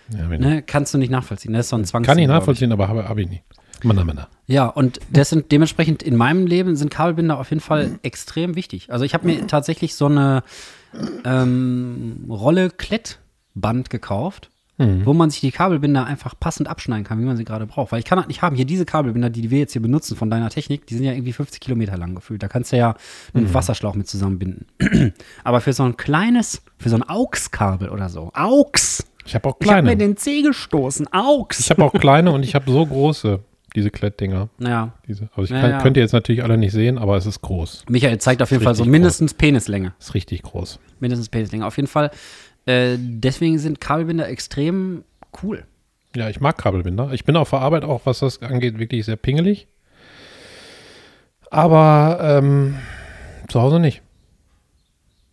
Ja, ne, kannst du nicht nachvollziehen. Das ist so ein Zwangs. Kann ich nachvollziehen, aber habe hab ich nicht. Manna, manna. Ja, und das sind dementsprechend in meinem Leben sind Kabelbinder auf jeden Fall extrem wichtig. Also ich habe mir tatsächlich so eine ähm, Rolle Klettband gekauft, wo man sich die Kabelbinder einfach passend abschneiden kann, wie man sie gerade braucht. Weil ich kann das nicht haben. Hier diese Kabelbinder, die wir jetzt hier benutzen von deiner Technik, die sind ja irgendwie 50 Kilometer lang gefühlt. Da kannst du ja einen Wasserschlauch mit zusammenbinden. Aber für so ein kleines, für so ein AUX-Kabel oder so. AUX! Ich habe auch Ich habe kleine. mir den C gestoßen. AUX! ich habe auch kleine und ich habe so große, diese Klettdinger. ja. Diese. Also ich Ja, kann, ja. könnt ihr jetzt natürlich alle nicht sehen, aber es ist groß. Michael zeigt auf jeden Fall so mindestens Penislänge. Ist richtig groß. Mindestens Penislänge. Auf jeden Fall. Äh, deswegen sind Kabelbinder extrem cool. Ja, ich mag Kabelbinder. Ich bin auf der Arbeit auch, was das angeht, wirklich sehr pingelig. Aber ähm, zu Hause nicht.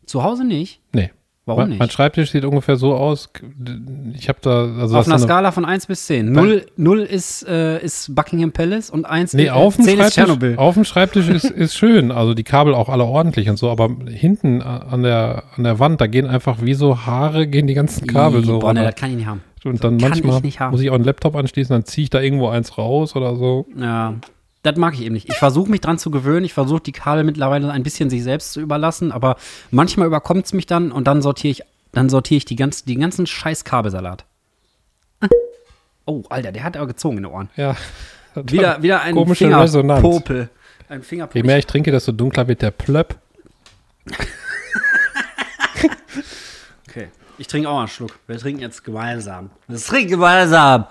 Zu Hause nicht. Nee. Warum mein, nicht? Mein Schreibtisch sieht ungefähr so aus. Ich habe da also Auf einer eine- Skala von 1 bis 10. 0, 0 ist, äh, ist Buckingham Palace und 1 Nee, äh, auf dem 10 ist Schreibtisch, Tschernobyl. auf dem Schreibtisch ist, ist schön. Also die Kabel auch alle ordentlich und so, aber hinten an der, an der Wand, da gehen einfach wie so Haare, gehen die ganzen Kabel so Boah, runter. das kann ich nicht haben. Und dann kann manchmal ich nicht haben. muss ich auch einen Laptop anschließen, dann ziehe ich da irgendwo eins raus oder so. Ja, das mag ich eben nicht. Ich versuche mich dran zu gewöhnen. Ich versuche die Kabel mittlerweile ein bisschen sich selbst zu überlassen, aber manchmal überkommt es mich dann und dann sortiere ich, dann sortiere ich die ganzen, die ganzen scheiß Kabelsalat. Oh, Alter, der hat aber gezogen in den Ohren. Ja. Wieder, wieder ein Komische Resonanz. Fingerpopel. Ein Je Fingerpopel. mehr ich trinke, desto dunkler wird der Plöpp. Okay. Ich trinke auch einen Schluck. Wir trinken jetzt gemeinsam. Wir trinken gemeinsam.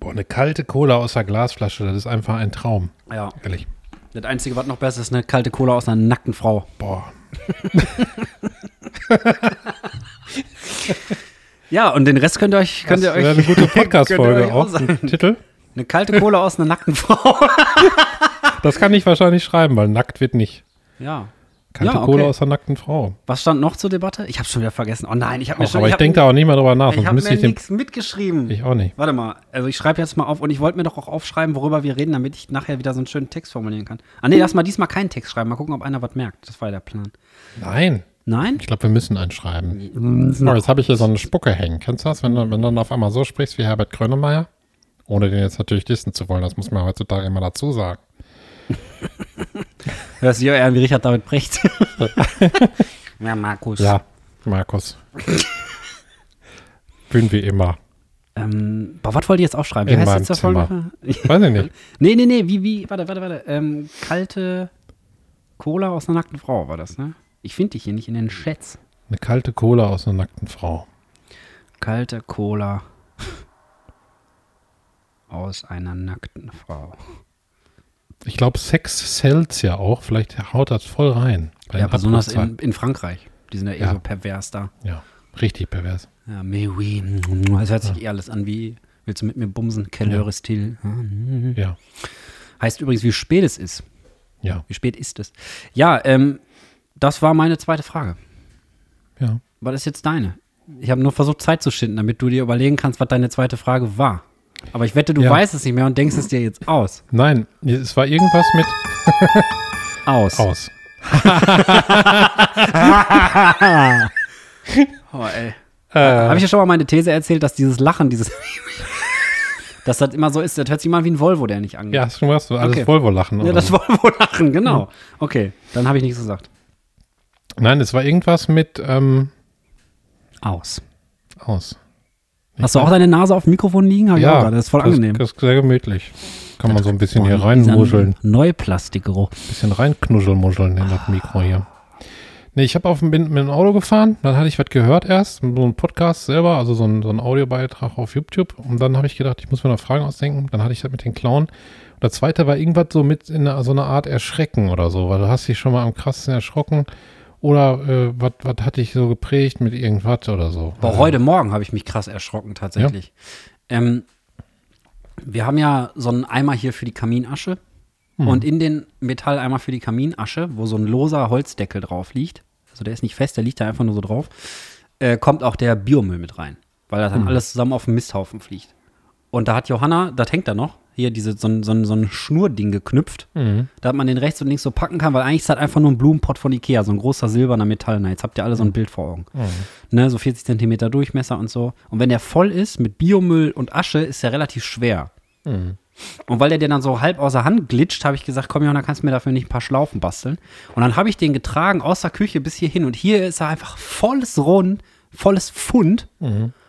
Boah, eine kalte Cola aus der Glasflasche, das ist einfach ein Traum. Ja. Ehrlich. Das Einzige, was noch besser ist, eine kalte Cola aus einer nackten Frau. Boah. Ja, und den Rest könnt ihr euch, könnt ihr das euch. wäre eine gute ihr Podcast-Folge euch auch. sein. Titel? Eine kalte Cola aus einer nackten Frau. Das kann ich wahrscheinlich schreiben, weil nackt wird nicht. ja. Kalte Ja, okay. Cola aus der nackten Frau. Was stand noch zur Debatte? Ich habe schon wieder vergessen. Oh nein, ich habe mir schon. aber ich hab- denke da auch nicht mehr drüber nach, Ich habe mir ich nichts mitgeschrieben. Ich auch nicht. Warte mal, also ich schreibe jetzt mal auf und ich wollte mir doch auch aufschreiben, worüber wir reden, damit ich nachher wieder so einen schönen Text formulieren kann. Ah nee, lass mal diesmal keinen Text schreiben. Mal gucken, ob einer was merkt. Das war ja der Plan. Nein. Nein? Ich glaube, wir müssen einschreiben. Oh, jetzt habe ich hier so eine Spucke hängen. Kennst du das, wenn du, wenn du dann auf einmal so sprichst wie Herbert Grönemeyer? Ohne den jetzt natürlich dissen zu wollen, das muss man heutzutage immer dazu sagen. Hörst du eher wie Richard David Brecht? ja, Markus. Ja, Markus. Bin wie immer. Ähm, boah, was wollt ihr jetzt aufschreiben? Wie In heißt meinem jetzt der. Folge? Weiß ich nicht. nee, nee, nee, wie, wie, warte, warte, warte. Ähm, kalte Cola aus einer nackten Frau war das, ne? Ich finde dich hier nicht in den Chats. Eine kalte Cola aus einer nackten Frau. Kalte Cola aus einer nackten Frau. Ich glaube, Sex sells ja auch. Vielleicht haut das voll rein. Ja, besonders in, in Frankreich. Die sind ja Ja. so pervers da. Ja, richtig pervers. Ja, mais oui. Es hört sich eh alles an wie, willst du mit mir bumsen? Quelle Ja. heure style. Ja, Heißt übrigens, wie spät es ist. ja, Wie spät ist es? Ja, ähm, das war meine zweite Frage. ja. Was ist jetzt deine? Ich habe nur versucht, Zeit zu schinden, damit du dir überlegen kannst, was deine zweite Frage war. Aber ich wette, du Ja. weißt es nicht mehr und denkst es dir jetzt aus. Nein, es war irgendwas mit Aus. aus. Oh, ey. Äh, Habe ich ja schon mal meine These erzählt, dass dieses Lachen, dieses. dass das immer so ist, das hört sich mal wie ein Volvo, der nicht angeht. ja, du was? Alles Okay. Volvo-Lachen. Ja, das so. Volvo-Lachen, genau. Okay, dann habe ich nichts gesagt. Nein, es war irgendwas mit ähm, Aus. aus. Hast du auch deine Nase auf dem Mikrofon liegen? Hab gerade. Das ist voll angenehm. Das ist sehr gemütlich. Kann man so ein bisschen hier reinmuscheln. Neuplastikgeruch. bisschen reinknuschelmuscheln in das Mikro hier. Nee, ich habe auf dem mit dem Auto gefahren, dann hatte ich was gehört erst, so ein Podcast selber, also so ein, so ein Audiobeitrag auf YouTube. Und dann habe ich gedacht, ich muss mir noch Fragen ausdenken. Dann hatte ich das mit den Clown. Und der zweite war irgendwas so mit in einer, so einer Art Erschrecken oder so, weil du hast dich schon mal am krassesten erschrocken. Oder äh, was was hat dich so geprägt mit irgendwas oder so. Boah, Also, heute Morgen habe ich mich krass erschrocken, tatsächlich. Ähm, wir haben ja so einen Eimer hier für die Kaminasche. Hm. Und in den Metalleimer für die Kaminasche, wo so ein loser Holzdeckel drauf liegt, also der ist nicht fest, der liegt da einfach nur so drauf, äh, kommt auch der Biomüll mit rein. Weil das dann Hm. alles zusammen auf den Misthaufen fliegt. Und da hat Johanna, das hängt da noch, hier diese, so, ein- so, so ein Schnurding geknüpft, Mhm. da man den rechts und links so packen kann, weil eigentlich ist das einfach nur ein Blumenpott von Ikea, so ein großer silberner Metall. Na, jetzt habt ihr alle so ein Bild vor Augen. Ne, so 40 Zentimeter Durchmesser und so. Und wenn der voll ist mit Biomüll und Asche, ist der relativ schwer. Mhm. Und weil der dir dann so halb außer Hand glitscht, habe ich gesagt, komm Johanna, kannst du mir dafür nicht ein paar Schlaufen basteln? Und dann habe ich den getragen aus der Küche bis hierhin. Und hier ist er einfach volles Rund, volles Pfund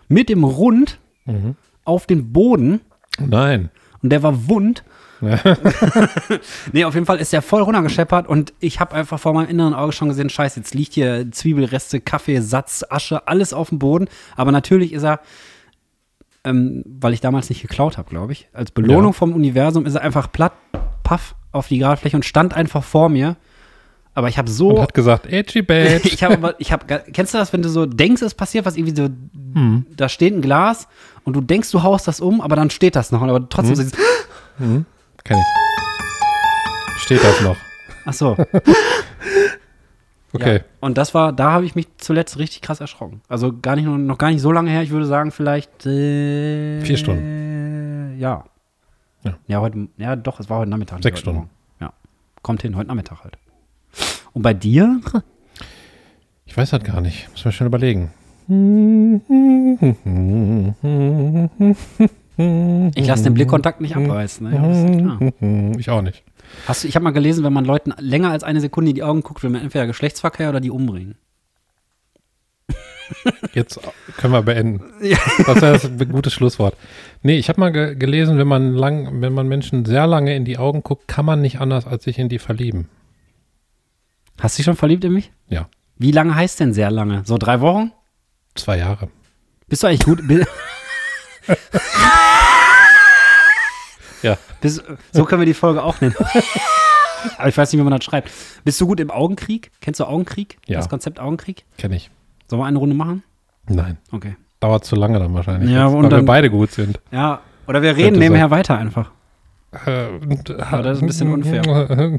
mit dem Rund auf den Boden. Nein. Und der war wund. nee, auf jeden Fall ist der voll runtergescheppert und ich habe einfach vor meinem inneren Auge schon gesehen, scheiße, jetzt liegt hier Zwiebelreste, Kaffee, Satz, Asche, alles auf dem Boden. Aber natürlich ist er, ähm, weil ich damals nicht geklaut habe, glaube ich, als Belohnung Ja. vom Universum ist er einfach platt, paff, auf die Gradfläche und stand einfach vor mir. Aber ich habe so Und hat gesagt, Edgy Badge. ich habe aber, ich habe, kennst du das, wenn du so denkst, es passiert was irgendwie so, da steht ein Glas und du denkst, du haust das um, aber dann steht das noch, aber trotzdem so dieses, Kenn ich. Steht das noch. ach so. Okay. Ja. Und das war, da habe ich mich zuletzt richtig krass erschrocken. Also gar nicht, noch gar nicht so lange her, ich würde sagen, vielleicht äh, Vier Stunden. Ja. Ja. Ja, heute, ja doch, es war heute Nachmittag. Sechs Stunden. Morgen. Ja. Kommt hin, heute Nachmittag halt. Und bei dir? Ich weiß das gar nicht. Muss man schnell überlegen. Ich lasse den Blickkontakt nicht abreißen. Ne? Ja. Ich auch nicht. Hast du, ich habe mal gelesen, wenn man Leuten länger als eine Sekunde in die Augen guckt, will man entweder Geschlechtsverkehr oder die umbringen. Jetzt können wir beenden. Das ist ein gutes Schlusswort. Nee, ich habe mal ge gelesen, wenn man lang, wenn man Menschen sehr lange in die Augen guckt, kann man nicht anders als sich in die verlieben. Hast du dich schon verliebt in mich? Ja. Wie lange heißt denn sehr lange? So drei Wochen? Zwei Jahre. Bist du eigentlich gut? Ja. Bist, so können wir die Folge auch nennen. Aber ich weiß nicht, wie man das schreibt. Bist du gut im Augenkrieg? Kennst du Augenkrieg? Ja. Das Konzept Augenkrieg? Kenne ich. Sollen wir eine Runde machen? Nein. Okay. Dauert zu lange dann wahrscheinlich. Ja, jetzt, und weil wir dann- beide gut sind. Ja, oder wir reden nebenher weiter einfach. Äh, und- Aber das ist ein bisschen unfair.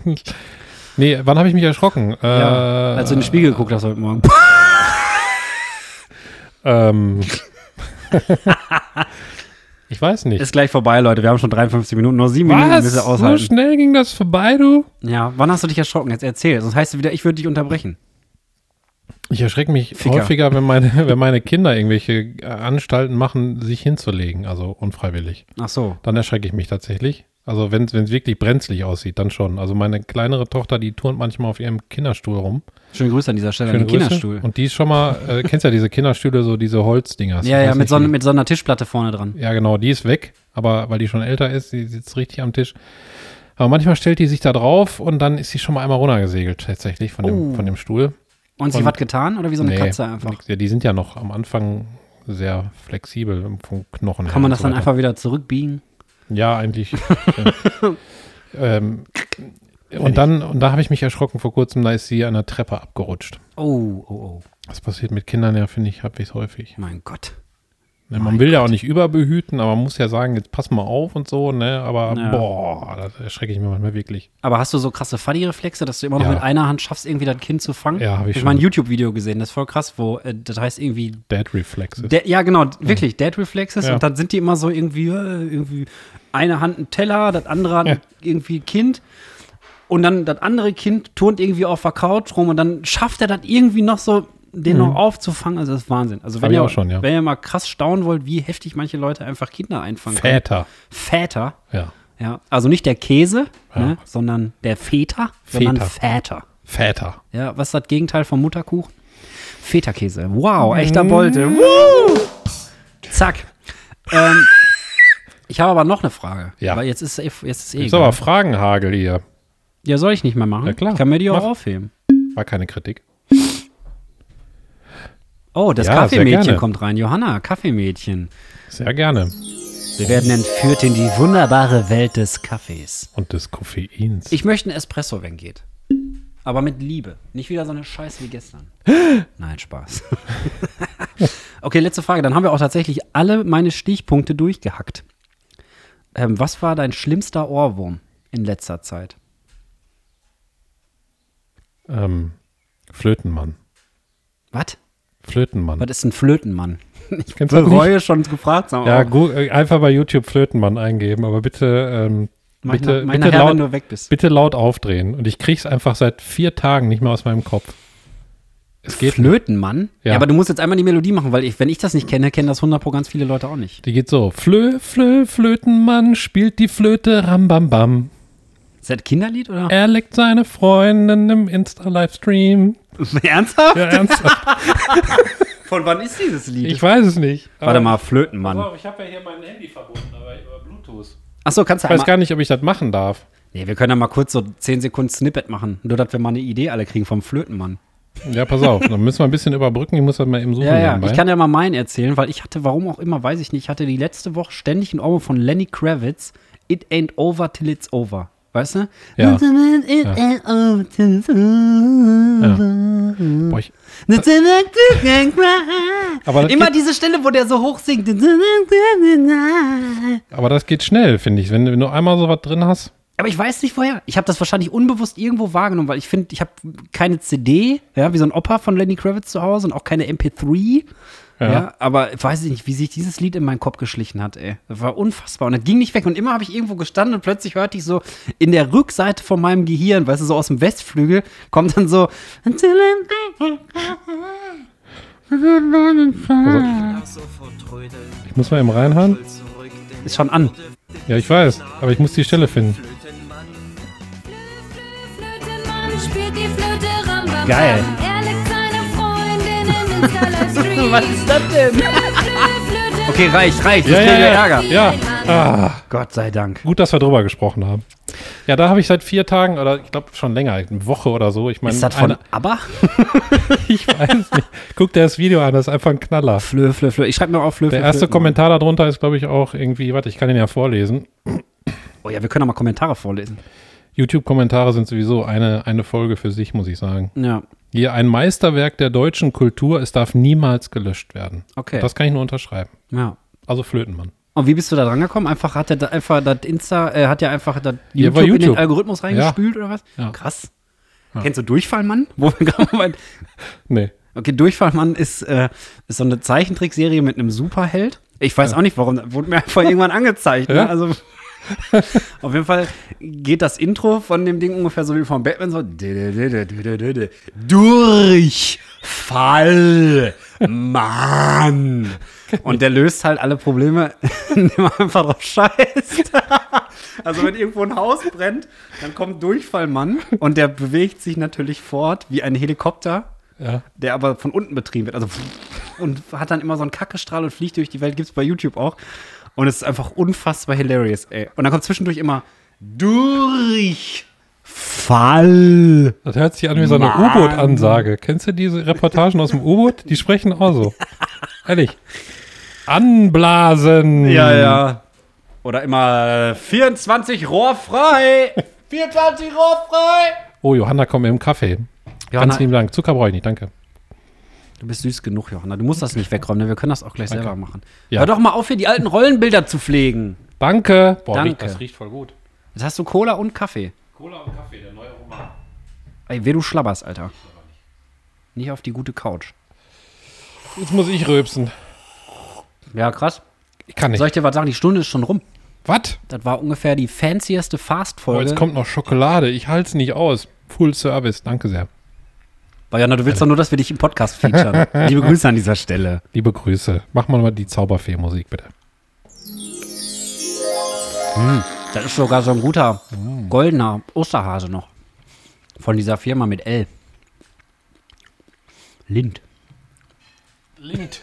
Nee, wann habe ich mich erschrocken? Ja, äh, als du in den Spiegel geguckt hast heute Morgen. Ähm, ich weiß nicht. Ist gleich vorbei, Leute. Wir haben schon 53 Minuten, nur sieben Minuten Was? bis wir So aushalten. schnell ging das vorbei, du? Ja, wann hast du dich erschrocken? Jetzt erzähl. Sonst heißt es wieder, ich würde dich unterbrechen. Ich erschrecke mich Ficker. häufiger, wenn meine, wenn meine Kinder irgendwelche Anstalten machen, sich hinzulegen, also unfreiwillig. Ach so. Dann erschrecke ich mich tatsächlich. Also wenn es wirklich brenzlig aussieht, dann schon. Also meine kleinere Tochter, die turnt manchmal auf ihrem Kinderstuhl rum. Schöne Grüße an dieser Stelle Schöne an den Grüße. Kinderstuhl. Und die ist schon mal, äh, kennst ja diese Kinderstühle, so diese Holzdinger. Ja, ja, mit so, mit so einer Tischplatte vorne dran. Ja, genau, die ist weg, aber weil die schon älter ist, die sitzt richtig am Tisch. Aber manchmal stellt die sich da drauf und dann ist sie schon mal einmal runtergesegelt, tatsächlich, von dem, Oh. von dem Stuhl. Und sie Und- hat getan oder wie so eine Nee, Katze einfach? nix. Ja, die sind ja noch am Anfang sehr flexibel vom Knochen her Kann man das so dann einfach wieder zurückbiegen? Ja, eigentlich. ja. ähm, und dann, und da habe ich mich erschrocken vor kurzem, da ist sie an der Treppe abgerutscht. Oh, oh, oh. Das passiert mit Kindern ja, finde ich, habe ich häufig. Mein Gott. Man will ja auch nicht überbehüten, aber man muss ja sagen, jetzt pass mal auf und so, ne? Aber Ja. boah, da erschrecke ich mich manchmal wirklich. Aber hast du so krasse Fuddy-Reflexe, dass du immer noch Ja. mit einer Hand schaffst, irgendwie das Kind zu fangen? Ja, habe ich Ich schon. habe mal ein YouTube-Video gesehen, das ist voll krass, wo äh, das heißt irgendwie Dead Reflexes. De ja, genau, wirklich, Dead Reflexes. Ja. Und dann sind die immer so irgendwie, äh, irgendwie eine Hand ein Teller, das andere Hand Ja. irgendwie ein Kind. Und dann das andere Kind turnt irgendwie auf der Couch rum und dann schafft er das irgendwie noch so, den noch aufzufangen. Also das ist Wahnsinn. Also wenn Mhm. Ihr, auch schon, ja. wenn ihr mal krass staunen wollt, wie heftig manche Leute einfach Kinder einfangen können. Väter. Väter. Ja. Ja, also nicht der Käse, Ja. ne, sondern der Väter, sondern Väter. Väter. Väter. Ja, was ist das Gegenteil vom Mutterkuchen? Feta-Käse. Wow, echter Mm. Bolte. Woo! Zack. Ähm, ich habe aber noch eine Frage. Ja. Weil jetzt ist, jetzt ist eh Ist aber Fragenhagel hier. Ja, soll ich nicht mehr machen? Ja, klar. Ich kann mir die auch Mach. aufheben. War keine Kritik. Oh, das Ja, Kaffeemädchen kommt rein. Johanna, Kaffeemädchen. Sehr gerne. Wir werden entführt in die wunderbare Welt des Kaffees. Und des Koffeins. Ich möchte einen Espresso, wenn geht. Aber mit Liebe. Nicht wieder so eine Scheiße wie gestern. Nein, Spaß. okay, letzte Frage. Dann haben wir auch tatsächlich alle meine Stichpunkte durchgehackt. Ähm, was war dein schlimmster Ohrwurm in letzter Zeit? ähm, Flötenmann. Was? Flötenmann. Was ist ein Flötenmann? Ich Kennst bereue schon gefragt. Ja, gu- äh, einfach bei YouTube Flötenmann eingeben, aber bitte, ähm, Meine, bitte, meine bitte, Herr, laut, wenn du weg bist. bitte laut aufdrehen. Und ich krieg's einfach seit vier Tagen nicht mehr aus meinem Kopf. Es geht. Flötenmann? Ja. Ja. aber du musst jetzt einmal die Melodie machen, weil ich, wenn ich das nicht kenne, kennen das 100 Pro ganz viele Leute auch nicht. Die geht so. Flö, flö, Flötenmann spielt die Flöte, ram, bam, bam. Ist das ein Kinderlied oder? Er leckt seine Freundin im Insta-Livestream. Ernsthaft? Ja, ernsthaft? Von wann ist dieses Lied? ich weiß es nicht. Warte mal, Flötenmann. ich habe ja hier mein Handy verbunden, aber über Bluetooth. Achso, kannst du Ich weiß gar nicht, ob ich das machen darf. Nee, wir können ja mal kurz so 10 Sekunden Snippet machen. Nur, dass wir mal eine Idee alle kriegen vom Flötenmann. Ja, pass auf. Dann müssen wir ein bisschen überbrücken. Ich muss das mal eben suchen. Ja, ja. Ich kann ja mal meinen erzählen, weil ich hatte, warum auch immer, weiß ich nicht, ich hatte die letzte Woche ständig ein Ohrwurm von Lenny Kravitz. It ain't over till it's over. Weißt du? Ja. Over. Boah, ich, Aber Immer geht- diese Stelle, wo der so hoch singt. aber das geht schnell, finde ich. Wenn, du- du einmal so was drin hast. Aber ich weiß nicht woher. Ich habe das wahrscheinlich unbewusst irgendwo wahrgenommen, weil ich finde, ich habe keine CD, ja, wie so ein Opa von Lenny Kravitz zu Hause und auch keine MP3. Ja. Ja. aber ich weiß nicht, wie sich dieses Lied in meinen Kopf geschlichen hat, ey. Das war unfassbar. Und das ging nicht weg. Und immer habe ich irgendwo gestanden und plötzlich hörte ich so in der Rückseite von meinem Gehirn, weißt du, so aus dem Westflügel, kommt dann so. Ich muss mal eben reinhauen. Ist schon an. Ja, ich weiß. Aber ich muss die Stelle finden. Geil. Was ist das denn? Flö, Okay, reicht, reicht. Ja, Jetzt ja, kriegen wir ja. Ärger. Ja. Ah, Gott sei Dank. gut, dass wir drüber gesprochen haben. Ja, da habe ich seit vier Tagen oder ich glaube schon länger, eine Woche oder so. Ich meine, Ist das von eine- ABBA? ich weiß nicht. Guck dir das Video an, das ist einfach ein Knaller. Flö, flö, flö. Ich schreibe mir auf Flö, Der flö, erste Flötenmann. Kommentar darunter ist, glaube ich, auch irgendwie, warte, ich kann ihn ja vorlesen. Oh ja, wir können auch mal Kommentare vorlesen. YouTube-Kommentare sind sowieso eine, eine Folge für sich, muss ich sagen. Ja, Hier ein Meisterwerk der deutschen Kultur, es darf niemals gelöscht werden. okay. Das kann ich nur unterschreiben. ja. Also Flötenmann. Und wie bist du da dran gekommen? Einfach hat er da einfach das Insta, äh, hat ja einfach das Ja, YouTube, in den YouTube. Algorithmus reingespült oder was? Ja. Krass. Kennst du Durchfallmann? Wo wir gerade mal- Nee. okay, Durchfallmann ist, äh, ist so eine Zeichentrickserie mit einem Superheld. Ich weiß auch nicht warum, das wurde mir einfach irgendwann angezeigt. Ne? Ja? Also auf jeden Fall geht das Intro von dem Ding ungefähr so wie von Batman so Durchfall Mann und der löst halt alle Probleme, indem er einfach drauf scheißt. Also wenn irgendwo ein Haus brennt, dann kommt Durchfallmann und der bewegt sich natürlich fort wie ein Helikopter Ja. der aber von unten betrieben wird. Also und hat dann immer so einen Kackestrahl und fliegt durch die Welt. Gibt's bei YouTube auch. Und es ist einfach unfassbar hilarious, ey. Und dann kommt zwischendurch immer Durchfall. Das hört sich an wie so eine. U-Boot-Ansage. Kennst du diese Reportagen aus dem U-Boot? Die sprechen auch so. Ehrlich. Anblasen. Ja, ja. Oder immer 24 Rohr frei. 24 Rohr frei. Oh, Johanna, komm im Kaffee. Johanna, Ganz lieben Dank. Zucker brauche ich nicht, danke. Du bist süß genug, Johanna. Du musst das nicht wegräumen, denn wir können das auch gleich Danke. selber machen. Ja. Hör doch mal auf, hier die alten Rollenbilder zu pflegen. Danke. Boah, Danke. Riecht, das riecht voll gut. Jetzt hast du Cola und Kaffee. Cola und Kaffee, der neue Roman. Ey, wer du schlabberst, Alter. Nicht auf die gute Couch. Jetzt muss ich rülpsen. Ja, krass. Ich kann nicht. Soll ich dir was sagen? Die Stunde ist schon rum. Was? Das war ungefähr die fancieste Oh, Fast-Folge. jetzt kommt noch Schokolade. Ich halte es nicht aus. Full Service. Danke sehr. Bayana, du willst doch nur, dass wir dich im Podcast featuren. Liebe Grüße an dieser Stelle. Liebe Grüße. Mach mal mal die Zauberfee-Musik, bitte. Das ist sogar so ein guter goldener Osterhase noch. Von dieser Firma mit L. Lind. Lind.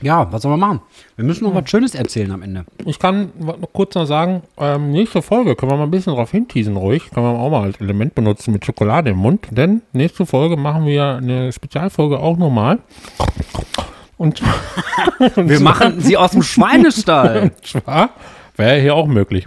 Ja, was soll man machen? Wir müssen noch was Schönes erzählen am Ende. Ich kann noch kurz noch sagen, ähm, nächste Folge können wir mal ein bisschen drauf hinteasen, ruhig. Können wir auch mal als Element benutzen mit Schokolade im Mund. Denn nächste Folge machen wir eine Spezialfolge auch nochmal. Und, Wir machen sie aus dem Schweinestall. zwar wäre hier auch möglich.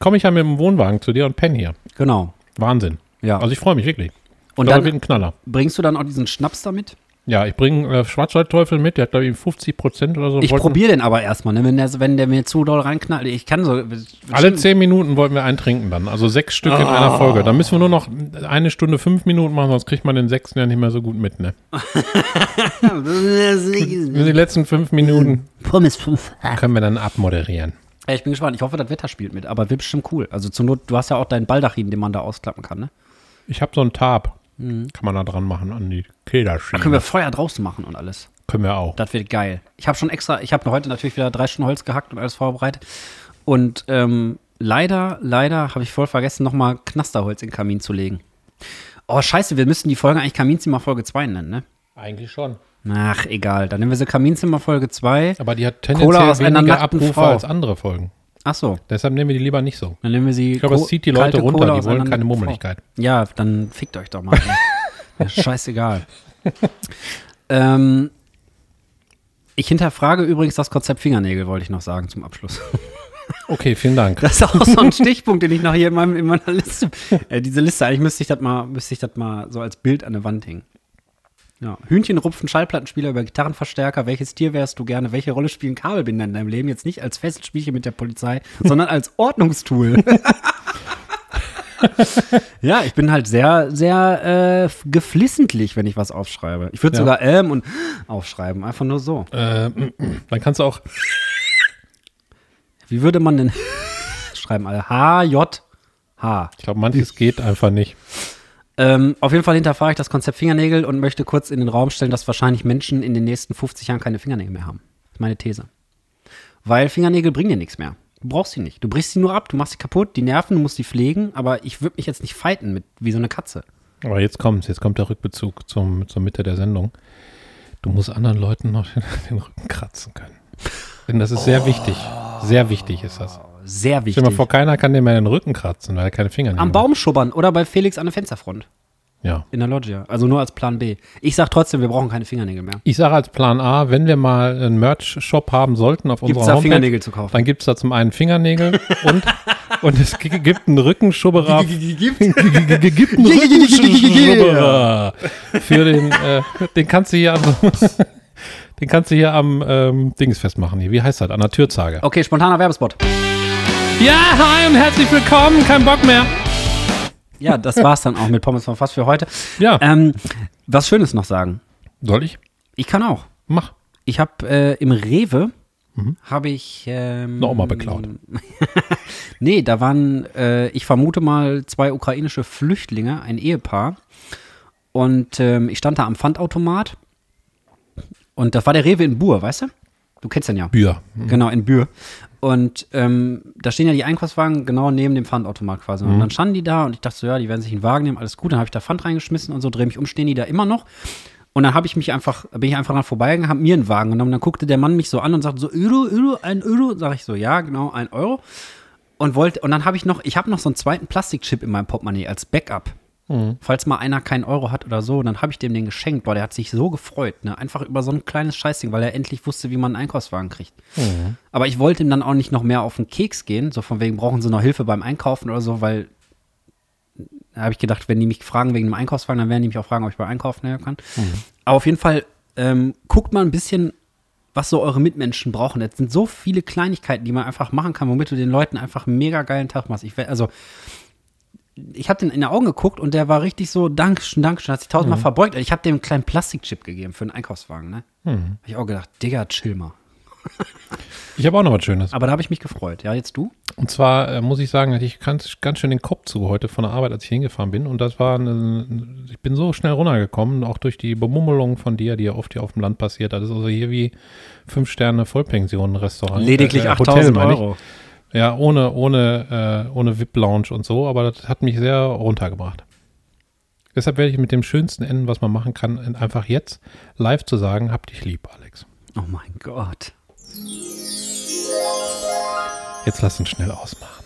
Komme ich ja mit dem Wohnwagen zu dir und penne hier. genau. Wahnsinn. Ja. Also ich freue mich wirklich. Und dann dann wird ein Knaller. bringst du dann auch diesen Schnaps damit? Ja, ich bringe äh, Schwarzwaldteufel mit, der hat glaube ich 50 Prozent oder so. Ich probiere den aber erstmal, ne? wenn, der, wenn der mir zu doll reinknallt. Ich kann so. Alle zehn Minuten wollten wir einen trinken dann. Also sechs Stück in einer Folge. Da müssen wir nur noch eine Stunde, fünf Minuten machen, sonst kriegt man den sechsten ja nicht mehr so gut mit, ne? Die letzten fünf Minuten Pommes 5. können wir dann abmoderieren. Ja, ich bin gespannt. Ich hoffe, das Wetter spielt mit, aber wird bestimmt cool. Also zur Not, du hast ja auch deinen Baldachin, den man da ausklappen kann, ne? Ich habe so einen Tab. Kann man da dran machen an die Da Kederschiene. können wir Feuer draußen machen und alles. können wir auch. Das wird geil. Ich habe schon extra, ich habe heute natürlich wieder drei Stunden Holz gehackt und alles vorbereitet. Und ähm, leider, leider habe ich voll vergessen, nochmal Knasterholz in den Kamin zu legen. Oh, scheiße, wir müssten die Folge eigentlich Kaminzimmer Folge 2 nennen, ne? Eigentlich schon. Ach, egal. Dann nennen wir sie Kaminzimmer Folge 2. Aber die hat Cola tendenziell aus einer weniger Abrufe Frau. als andere Folgen. Ach so, Deshalb nehmen wir die lieber nicht so. dann nennen wir sie. Ich glaube, es zieht die Leute runter. Die wollen keine Mummeligkeit. Ja, dann fickt euch doch mal. Scheißegal. ähm, ich hinterfrage übrigens das Konzept Fingernägel, wollte ich noch sagen zum Abschluss. Okay, vielen Dank. Das ist auch so ein Stichpunkt, den ich noch hier in, meinem, in meiner Liste. Äh, diese Liste, eigentlich müsste ich das mal, müsste ich das mal so als Bild an der Wand hängen. Ja. Hühnchen rupfen Schallplattenspieler über Gitarrenverstärker. Welches Tier wärst du gerne? Welche Rolle spielen Kabelbinder in deinem Leben? Jetzt nicht als Festspielchen mit der Polizei, sondern als Ordnungstool. ja, ich bin halt sehr, sehr äh, geflissentlich, wenn ich was aufschreibe. Ich würde Ja. sogar ähm und aufschreiben, einfach nur so. Äh, dann kannst du auch Wie würde man denn schreiben? Also H, J, H. Ich glaube, manches geht einfach nicht. Ähm, auf jeden Fall hinterfrage ich das Konzept Fingernägel und möchte kurz in den Raum stellen, dass wahrscheinlich Menschen in den nächsten 50 Jahren keine Fingernägel mehr haben. Das ist meine These. Weil Fingernägel bringen dir nichts mehr. Du brauchst sie nicht. Du brichst sie nur ab, du machst sie kaputt, die Nerven, du musst die pflegen, aber ich würde mich jetzt nicht fighten mit wie so eine Katze. Aber jetzt kommt's, jetzt kommt der Rückbezug zum, zur Mitte der Sendung. Du musst anderen Leuten noch den, den Rücken kratzen können. Denn das ist sehr wichtig. Sehr wichtig ist das. Sehr Stell wichtig. dir mal vor, keiner kann dir mehr den Rücken kratzen, weil er keine Finger Am Baum schubbern oder bei Felix an der Fensterfront. Ja. In der Loggia. Also nur als Plan B. Ich sag trotzdem, wir brauchen keine Fingernägel mehr. Ich sage als Plan A, wenn wir mal einen Merch-Shop haben sollten auf Gibt's unserer da Homepage, Fingernägel zu kaufen? dann gibt es da zum einen Fingernägel und, und es gi- gibt einen Rückenschubberer. gibt einen Rückenschubberer. Für den, äh, den kannst du hier am, den kannst du hier am ähm, Dings festmachen. Hier. Wie heißt das? An der Türzage. Okay, spontaner Werbespot. Ja, hi und herzlich willkommen. Kein Bock mehr. Ja, das war's dann auch mit Pommes von Fass für heute. Ja, Ähm, was Schönes noch sagen. soll ich? Ich kann auch. Mach. Ich habe äh, im Rewe habe ich ähm, Noch mal beklaut. nee, da waren, äh, ich vermute mal, zwei ukrainische Flüchtlinge, ein Ehepaar. Und ähm, ich stand da am Pfandautomat. Und das war der Rewe in Buhr, weißt du? Du kennst den ja. Bier. Genau, in Bühr. Und ähm, da stehen ja die Einkaufswagen genau neben dem Pfandautomat quasi. Und dann standen die da und ich dachte so, ja, die werden sich einen Wagen nehmen, alles gut. Dann habe ich da Pfand reingeschmissen und so, drehe mich um, stehen die da immer noch. Und dann habe ich mich einfach, bin ich einfach dran vorbeigegangen, habe mir einen Wagen genommen. Dann guckte der Mann mich so an und sagte so, Euro, Euro, ein Euro. Sag ich so, ja, genau, ein Euro. Und wollte, und dann habe ich noch, ich habe noch so einen zweiten Plastikchip in meinem Portemonnaie als Backup. Falls mal einer keinen Euro hat oder so, dann habe ich dem den geschenkt. Boah, der hat sich so gefreut, ne? Einfach über so ein kleines Scheißding, weil er endlich wusste, wie man einen Einkaufswagen kriegt. Aber ich wollte ihm dann auch nicht noch mehr auf den Keks gehen, so von wegen, brauchen sie noch Hilfe beim Einkaufen oder so, weil da habe ich gedacht, wenn die mich fragen wegen dem Einkaufswagen, dann werden die mich auch fragen, ob ich beim Einkaufen helfen kann. Aber auf jeden Fall ähm, guckt mal ein bisschen, was so eure Mitmenschen brauchen. Es sind so viele Kleinigkeiten, die man einfach machen kann, womit du den Leuten einfach einen mega geilen Tag machst. Ich, also, ich habe den in die Augen geguckt und der war richtig so, Dankeschön, Dankeschön, hat sich tausendmal verbeugt. Ich habe dem einen kleinen Plastikchip gegeben für einen Einkaufswagen, ne? Hab ich auch gedacht, Digga, chill mal. Ich habe auch noch was Schönes. Aber da habe ich mich gefreut. Ja, jetzt du? Und zwar äh, muss ich sagen, hatte ich ganz, ganz schön den Kopf zu heute von der Arbeit, als ich hingefahren bin. Und das war, eine, ich bin so schnell runtergekommen, auch durch die Bemummelung von dir, die ja oft hier auf dem Land passiert. Das ist also hier wie fünf Sterne Vollpension Restaurant. Lediglich Äh, äh, 8000 meine ich. Euro. Ja, ohne, ohne, äh, ohne VIP-Lounge und so, aber das hat mich sehr runtergebracht. Deshalb werde ich mit dem schönsten enden, was man machen kann, einfach jetzt live zu sagen, hab dich lieb, Alex. Oh mein Gott. Jetzt lass uns schnell ausmachen.